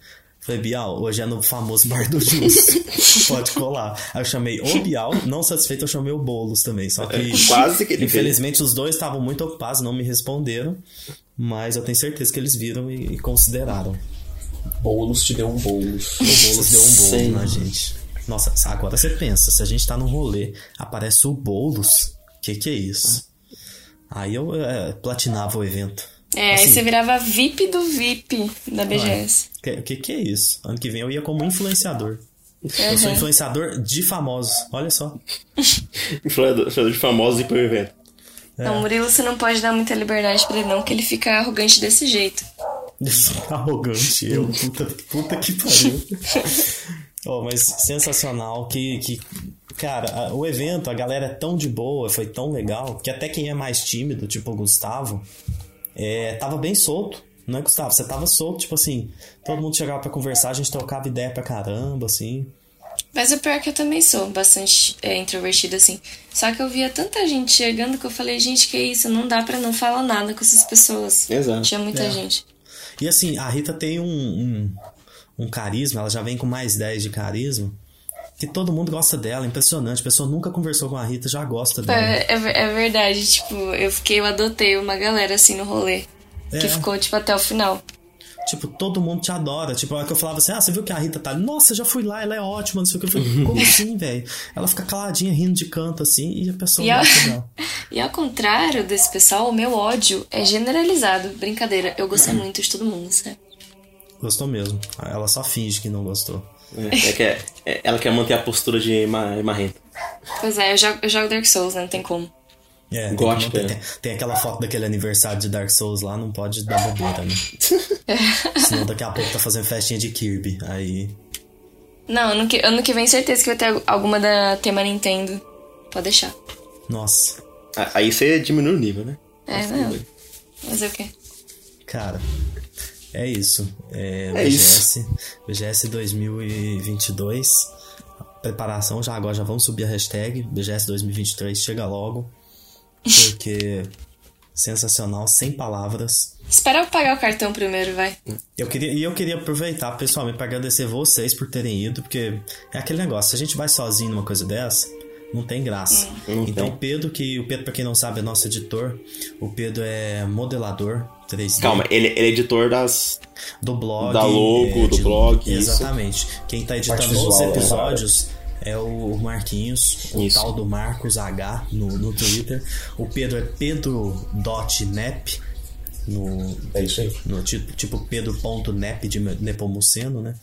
Falei, Bial, hoje é no famoso Bar do Justo. Pode colar. Aí eu chamei o Bial, não satisfeito, eu chamei o Boulos também. Só que, É, quase que ele infelizmente, os dois estavam muito ocupados, não me responderam. Mas eu tenho certeza que eles viram e, e consideraram. Boulos te deu um boulos. O Boulos deu um bolo na gente. Nossa, agora você pensa, se a gente tá num rolê, aparece o Boulos, que que é isso? Aí eu é, platinava o evento. É, aí Assim, você virava VIP do VIP da BGS. Que, que que é isso? Ano que vem eu ia como influenciador. Eu sou Uhum. influenciador de famosos, olha só. Influenciador de famosos e pro evento. É. Não, Murilo, você não pode dar muita liberdade pra ele, não, que ele fica arrogante desse jeito. Arrogante, eu, puta, puta que pariu. oh, mas sensacional que, que cara, a- o evento, a galera é tão de boa, foi tão legal, que até quem é mais tímido, tipo o Gustavo, é, tava bem solto. Não é, Gustavo? Você tava solto, tipo assim, todo mundo chegava pra conversar, a gente trocava ideia pra caramba, assim. Mas o pior é que eu também sou bastante é, introvertida, assim. Só que eu via tanta gente chegando que eu falei, gente, que isso? Não dá pra não falar nada com essas pessoas. Exato. Tinha muita É. gente. E assim, a Rita tem um, um, um carisma, ela já vem com mais 10 de carisma, que todo mundo gosta dela, impressionante. A pessoa nunca conversou com a Rita, já gosta dela. É, é, é verdade, tipo, eu fiquei, eu adotei uma galera assim no rolê. Que É. ficou, tipo, até o final. Tipo, todo mundo te adora. Tipo, a hora que eu falava assim, ah, você viu que a Rita tá? Nossa, já fui lá, ela é ótima, não sei o que. Eu falei, como assim, velho? Ela fica caladinha, rindo de canto, assim, e a pessoa E, a- gosta dela. e ao contrário desse pessoal, o meu ódio é generalizado. Brincadeira, eu gostei muito de todo mundo, sabe? Gostou mesmo. Ela só finge que não gostou. É, é que é- é- ela quer manter a postura de ma- marrenta. Pois é, eu jogo, eu jogo Dark Souls, né? Não tem como. É, tem, Gótica, manter- né? tem, tem aquela foto daquele aniversário de Dark Souls lá, não pode dar bobeira, né? Senão daqui a pouco tá fazendo festinha de Kirby. Aí. Não, ano que, ano que vem certeza que vai ter alguma da tema Nintendo. Pode deixar. Nossa. Aí você diminui o nível, né? É, não. Fazer o quê? Cara, é isso. É, É BGS, BGS 2022. A preparação já agora, já vamos subir a hashtag BGS 2023, chega logo. Porque sensacional, sem palavras. Espera eu pagar o cartão primeiro, vai. Eu queria, e eu queria aproveitar pessoalmente para agradecer vocês por terem ido, porque é aquele negócio, se a gente vai sozinho numa coisa dessa, não tem graça. Não então, Pedro, que o Pedro, para quem não sabe, é nosso editor. O Pedro é modelador 3D. Calma, ele, ele é editor das. do blog. Da logo, é, do blog, isso. Exatamente. Quem tá editando os né? episódios é o Marquinhos, o Isso. tal do Marcos H no, no Twitter. O Pedro é pedro.nep no, É isso aí. no tipo, tipo pedro.nep de Nepomuceno, né?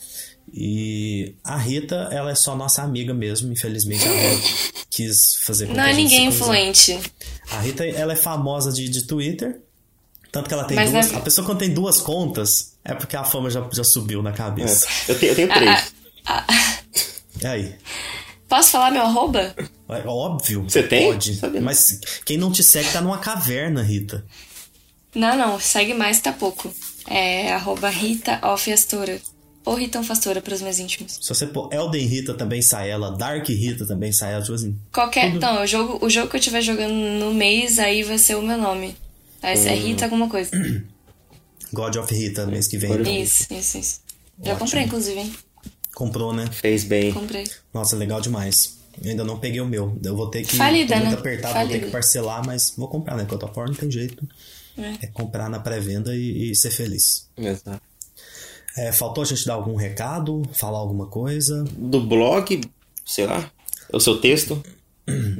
E a Rita, ela é só nossa amiga mesmo, infelizmente ela quis fazer com Não que é a gente ninguém influente. A Rita, ela é famosa de, de Twitter. Tanto que ela tem Mas duas. na- A pessoa quando tem duas contas, é porque a fama já, já subiu na É. cabeça. Eu, tenho, eu tenho três. E aí? Posso falar meu arroba? É óbvio. Você tem? Pode. Sabia. Mas quem não te segue tá numa caverna, Rita. Não, não, segue mais, tá pouco. É arroba Rita. Ou Ritão Fastora para os meus íntimos. Se você pôr Elden Rita também sai ela, Dark Rita também sai ela, tipo assim. Qualquer. Não, o jogo, o jogo que eu estiver jogando no mês, aí vai ser o meu nome. Aí é Rita alguma coisa. God of Rita mês que vem. Isso, isso, isso. Já Ótimo. comprei, inclusive, hein? Comprou, né? Fez bem. Comprei. Nossa, legal demais. Eu ainda não peguei o meu. Eu vou ter que. Falida, né? apertado, vou ter Falida. que parcelar, mas vou comprar, né? Porque eu tô fora, não tem jeito. É. É comprar na pré-venda e, e ser feliz. Exato. É, faltou a gente dar algum recado, falar alguma coisa? Do blog, sei lá. O seu texto.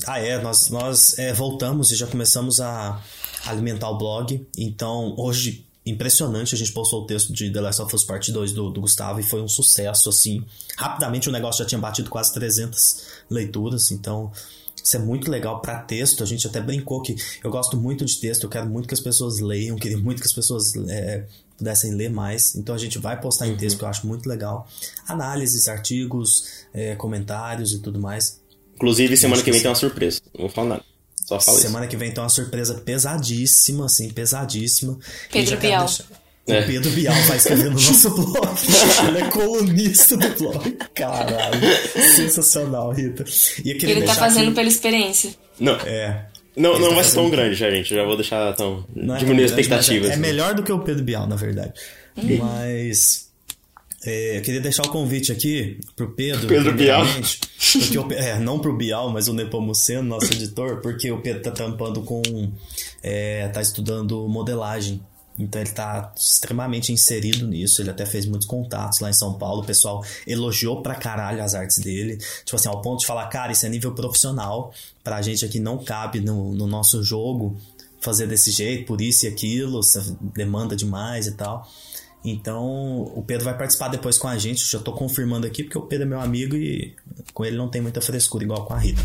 Ah, é, nós, nós é, voltamos e já começamos a alimentar o blog. Então, hoje, impressionante, a gente postou o texto de The Last of Us Part 2 do, do Gustavo e foi um sucesso, assim. Rapidamente o negócio já tinha batido quase 300 leituras, então isso é muito legal para texto. A gente até brincou que eu gosto muito de texto, eu quero muito que as pessoas leiam, queria muito que as pessoas é, pudessem ler mais. Então a gente vai postar em texto, que eu acho muito legal. Análises, artigos, é, comentários e tudo mais. Inclusive, semana que vem tem uma surpresa. Não vou falar nada. Só fala Semana que vem tem uma surpresa pesadíssima, assim, pesadíssima. E Pedro Bial. deixar- O Pedro Bial vai escrever no nosso blog. Ele é colunista do blog. Caralho. Sensacional, Rita. E Ele tá fazendo que... pela experiência. Não. É. Não, não tá vai ser tão grande, já, gente. Já vou deixar tão. Não diminuir é as expectativas. É, é, melhor do que o Pedro Bial, na verdade. Hum. Mas. É, eu queria deixar o convite aqui pro Pedro. Pedro Bial. Porque o, é, não pro Bial, mas o Nepomuceno, nosso editor, porque o Pedro tá tampando com. É, tá estudando modelagem. Então ele tá extremamente inserido nisso. Ele até fez muitos contatos lá em São Paulo. O pessoal elogiou pra caralho as artes dele. Tipo assim, ao ponto de falar, cara, isso é nível profissional. Pra gente aqui não cabe no, no nosso jogo fazer desse jeito, por isso e aquilo, demanda demais e tal. Então, o Pedro vai participar depois com a gente. Já tô confirmando aqui, porque o Pedro é meu amigo e com ele não tem muita frescura, igual com a Rita.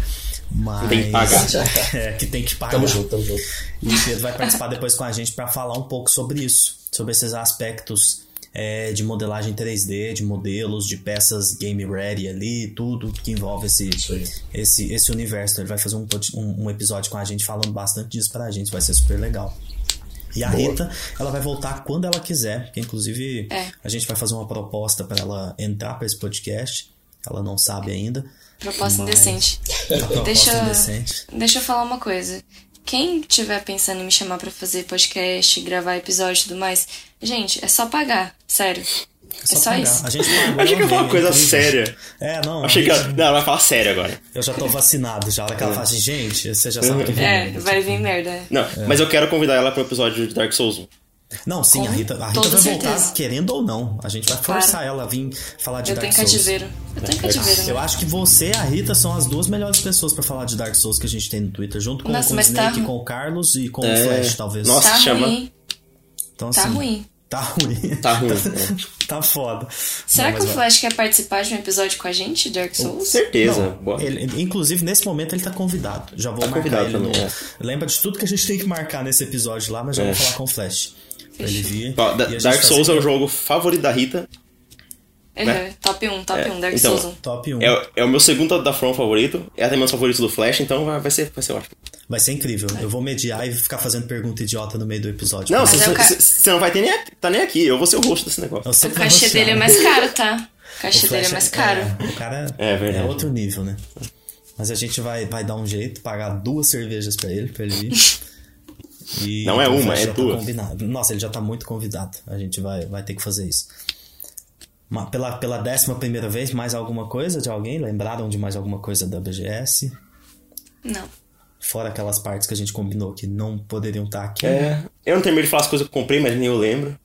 Mas. Tem que pagar. É, que tem que pagar. Tamo junto, tamo junto. E o Pedro vai participar depois com a gente para falar um pouco sobre isso, sobre esses aspectos é, de modelagem 3D, de modelos, de peças game ready ali, tudo que envolve esse, esse, esse universo. Ele vai fazer um, um, um episódio com a gente falando bastante disso pra gente, vai ser super legal. E a Boa. Rita, ela vai voltar quando ela quiser, porque inclusive é. a gente vai fazer uma proposta para ela entrar para esse podcast. Ela não sabe ainda. Proposta mas... indecente. proposta deixa, indecente. deixa eu falar uma coisa. Quem tiver pensando em me chamar para fazer podcast, gravar episódio e tudo mais, gente, é só pagar, sério. É só, é só isso. A gente pagou, Achei que ia falar uma coisa séria. É, não. Achei gente... que ela... Não, ela vai falar sério agora. Eu já tô vacinado já. A hora que ela fala assim, gente, você já sabe que vem É, merda, vai tipo... vir merda. Não, é. mas eu quero convidar ela pro episódio de Dark Souls 1. Não, sim, Com a Rita, a Rita vai certeza. voltar querendo ou não. A gente vai forçar claro. ela a vir falar de eu Dark Souls. Cativeiro. Eu tenho cativeiro. Eu acho que você e a Rita são as duas melhores pessoas para falar de Dark Souls que a gente tem no Twitter, junto com, Nossa, com o Snake, tá... com o Carlos e com é... o Flash, talvez. Nossa, tá chama. Ruim. Então, tá assim, ruim. Tá ruim. Tá ruim. tá, foda. Será não, que o Flash vai... quer participar de um episódio com a gente, Dark Souls? Com certeza. Não, ele, inclusive, nesse momento ele tá convidado. Já vou tá marcar ele no... é. Lembra de tudo que a gente tem que marcar nesse episódio lá, mas já é. vou falar com o Flash. Pra ele vir. Ó, Dark Souls é o jogo favorito da Rita. Uhum, né? Top 1, top é, 1, Dark então, Souls 1. Top 1. É, é o meu segundo da From favorito. É até meu favorito do Flash, então vai, vai, ser, vai ser ótimo. Vai ser incrível. Eu vou mediar e ficar fazendo pergunta idiota no meio do episódio. Não, você ca... não vai ter nem, tá nem aqui. Eu vou ser o rosto desse negócio. O cachê dele é mais caro, tá? O cachê o dele é mais caro. É, o cara é, é, outro nível, né? Mas a gente vai, vai dar um jeito, pagar duas cervejas pra ele, pra ele vir. E não é uma, é tá duas. Tá Nossa, ele já tá muito convidado. A gente vai, vai ter que fazer isso. Uma, pela, pela décima primeira vez, mais alguma coisa de alguém? Lembraram de mais alguma coisa da BGS? Não. Fora aquelas partes que a gente combinou que não poderiam estar tá aqui. É, eu não tenho medo de falar as coisas que eu comprei, mas nem eu lembro.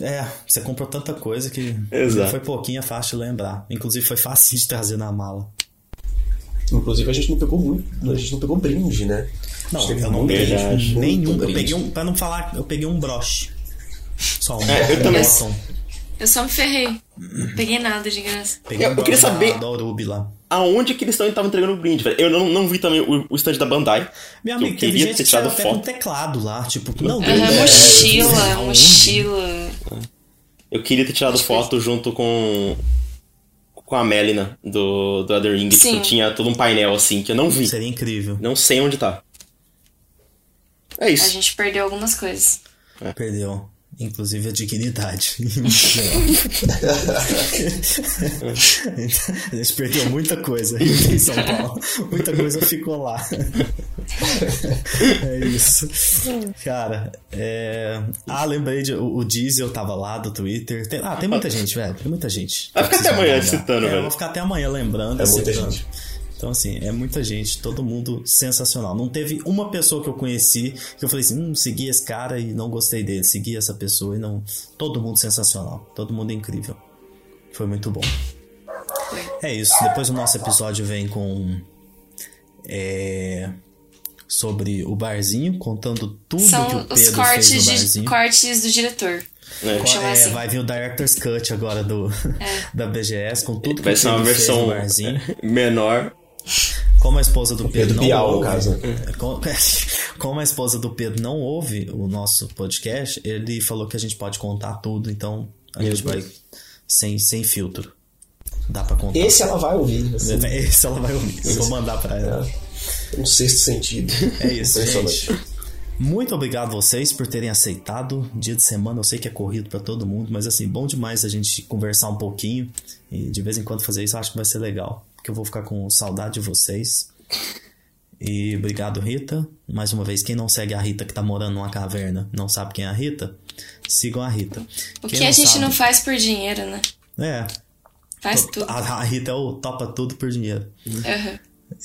É, você comprou tanta coisa que Exato. foi pouquinho, é fácil de lembrar. Inclusive foi fácil de trazer na mala. Inclusive a gente não pegou muito, a gente não pegou brinde, né? Não, eu não peguei nenhum. Eu peguei um, pra não falar, eu peguei um broche. Só um. É, eu também. Eu só me ferrei. Não peguei nada de graça. Peguei eu, um eu queria saber. Da lá. Aonde que eles estavam entregando o brinde, velho? Eu não, não vi também o, o stand da Bandai. Meu amigo, teve gente ter tirado que foto. com teclado lá, tipo, não, uhum, é, mochila, mochila. Eu queria ter tirado foto junto com com a Melina do, do Other Ring. Tipo, tinha todo um painel assim que eu não vi. Seria incrível. Não sei onde tá. É isso. A gente perdeu algumas coisas. É. Perdeu. Inclusive a dignidade. a gente perdeu muita coisa em São Paulo. Muita coisa ficou lá. é isso. Cara, é... Ah, lembrei de. O, Diesel tava lá do Twitter. Tem... Ah, tem muita gente, velho. Tem muita gente. Vai ficar até amanhã citando, é, velho. Vou ficar até amanhã lembrando. É muita gente. Então, assim, é muita gente, todo mundo sensacional. Não teve uma pessoa que eu conheci que eu falei assim, hum, segui esse cara e não gostei dele, segui essa pessoa e não. Todo mundo sensacional, todo mundo incrível. Foi muito bom. É isso. Depois o nosso episódio vem com. É, sobre o barzinho, contando tudo São que o Pedro os cortes fez no barzinho. De, cortes do diretor. É. É, assim. Vai vir o Director's Cut agora do, é. da BGS, com tudo que vai ser uma versão menor como a esposa do Pedro, Pedro não Bial, ouve, caso. como a esposa do Pedro não ouve o nosso podcast, ele falou que a gente pode contar tudo, então a Meu gente Deus. vai sem, sem filtro. Dá pra contar. Esse ela vai ouvir. Assim. Esse ela vai ouvir. Eu vou mandar pra ela. É. Um sexto sentido. É isso, gente. Muito obrigado a vocês por terem aceitado. Dia de semana eu sei que é corrido para todo mundo, mas assim, bom demais a gente conversar um pouquinho e de vez em quando fazer isso, eu acho que vai ser legal, porque eu vou ficar com saudade de vocês. E obrigado, Rita. Mais uma vez, quem não segue a Rita que tá morando numa caverna, não sabe quem é a Rita, sigam a Rita. O Quem que a não gente sabe- não faz por dinheiro, né? É, Faz tudo. a, a Rita é o topa tudo por dinheiro.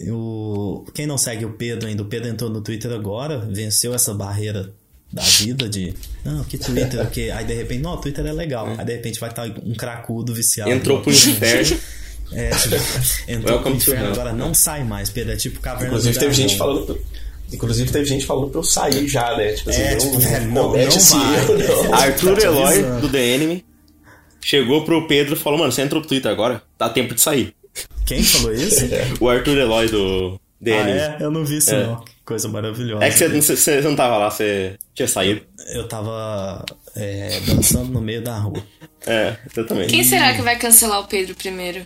O, quem não segue o Pedro ainda, o Pedro entrou no Twitter agora, venceu essa barreira da vida de. Não, que Twitter, o quê? Aí de repente, não, o Twitter é legal. Aí de repente vai estar um cracudo viciado. Entrou pro inferno. É, tipo, entrou to inferno, agora não sai mais, Pedro. É tipo caverna Inclusive do teve gente falando. Inclusive teve gente falando pra eu sair já, né? Tipo assim, É, não, tipo, velho, não, não- não esse erro, não. Arthur Tá te Eloy, do The Enemy, chegou pro Pedro e falou: Mano, você entrou pro Twitter agora? Dá tempo de sair. Quem falou isso? O Arthur Eloy do The Ah, Enemy. é? Eu não vi isso, É. não. Que coisa maravilhosa. É que você, você- não tava lá, você tinha saído. Eu tava é, dançando no meio da rua. É, exatamente. Quem será que vai cancelar o Pedro primeiro?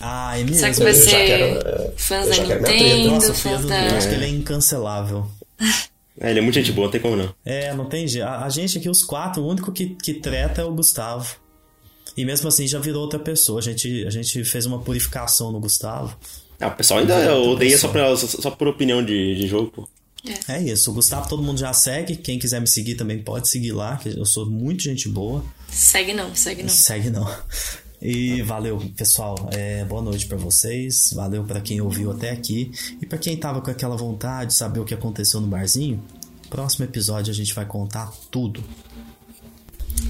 Ah, é mesmo? Será que vai Eu já ser quero, é, fãs da. Nintendo, Nossa, o fãs da. eu acho que ele é incancelável. É, ele é muito gente boa, não tem como não. É, não tem jeito. A, a gente aqui, os quatro, o único que, que treta é o Gustavo. E mesmo assim já virou outra pessoa. A gente, a gente fez uma purificação no Gustavo. Ah, o pessoal ainda Outra odeia só, pra, só, só por opinião de, de jogo, pô. É isso. O Gustavo todo mundo já segue. Quem quiser me seguir também pode seguir lá, que eu sou muito gente boa. Segue não, segue não. Segue não. E valeu, pessoal. É, boa noite pra vocês. Valeu pra quem ouviu até aqui. E pra quem tava com aquela vontade de saber o que aconteceu no barzinho, próximo episódio a gente vai contar tudo.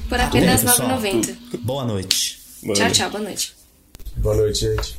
Por apenas. R$ 9,90. Boa noite. Mano. Tchau, tchau, boa noite. Boa noite, gente.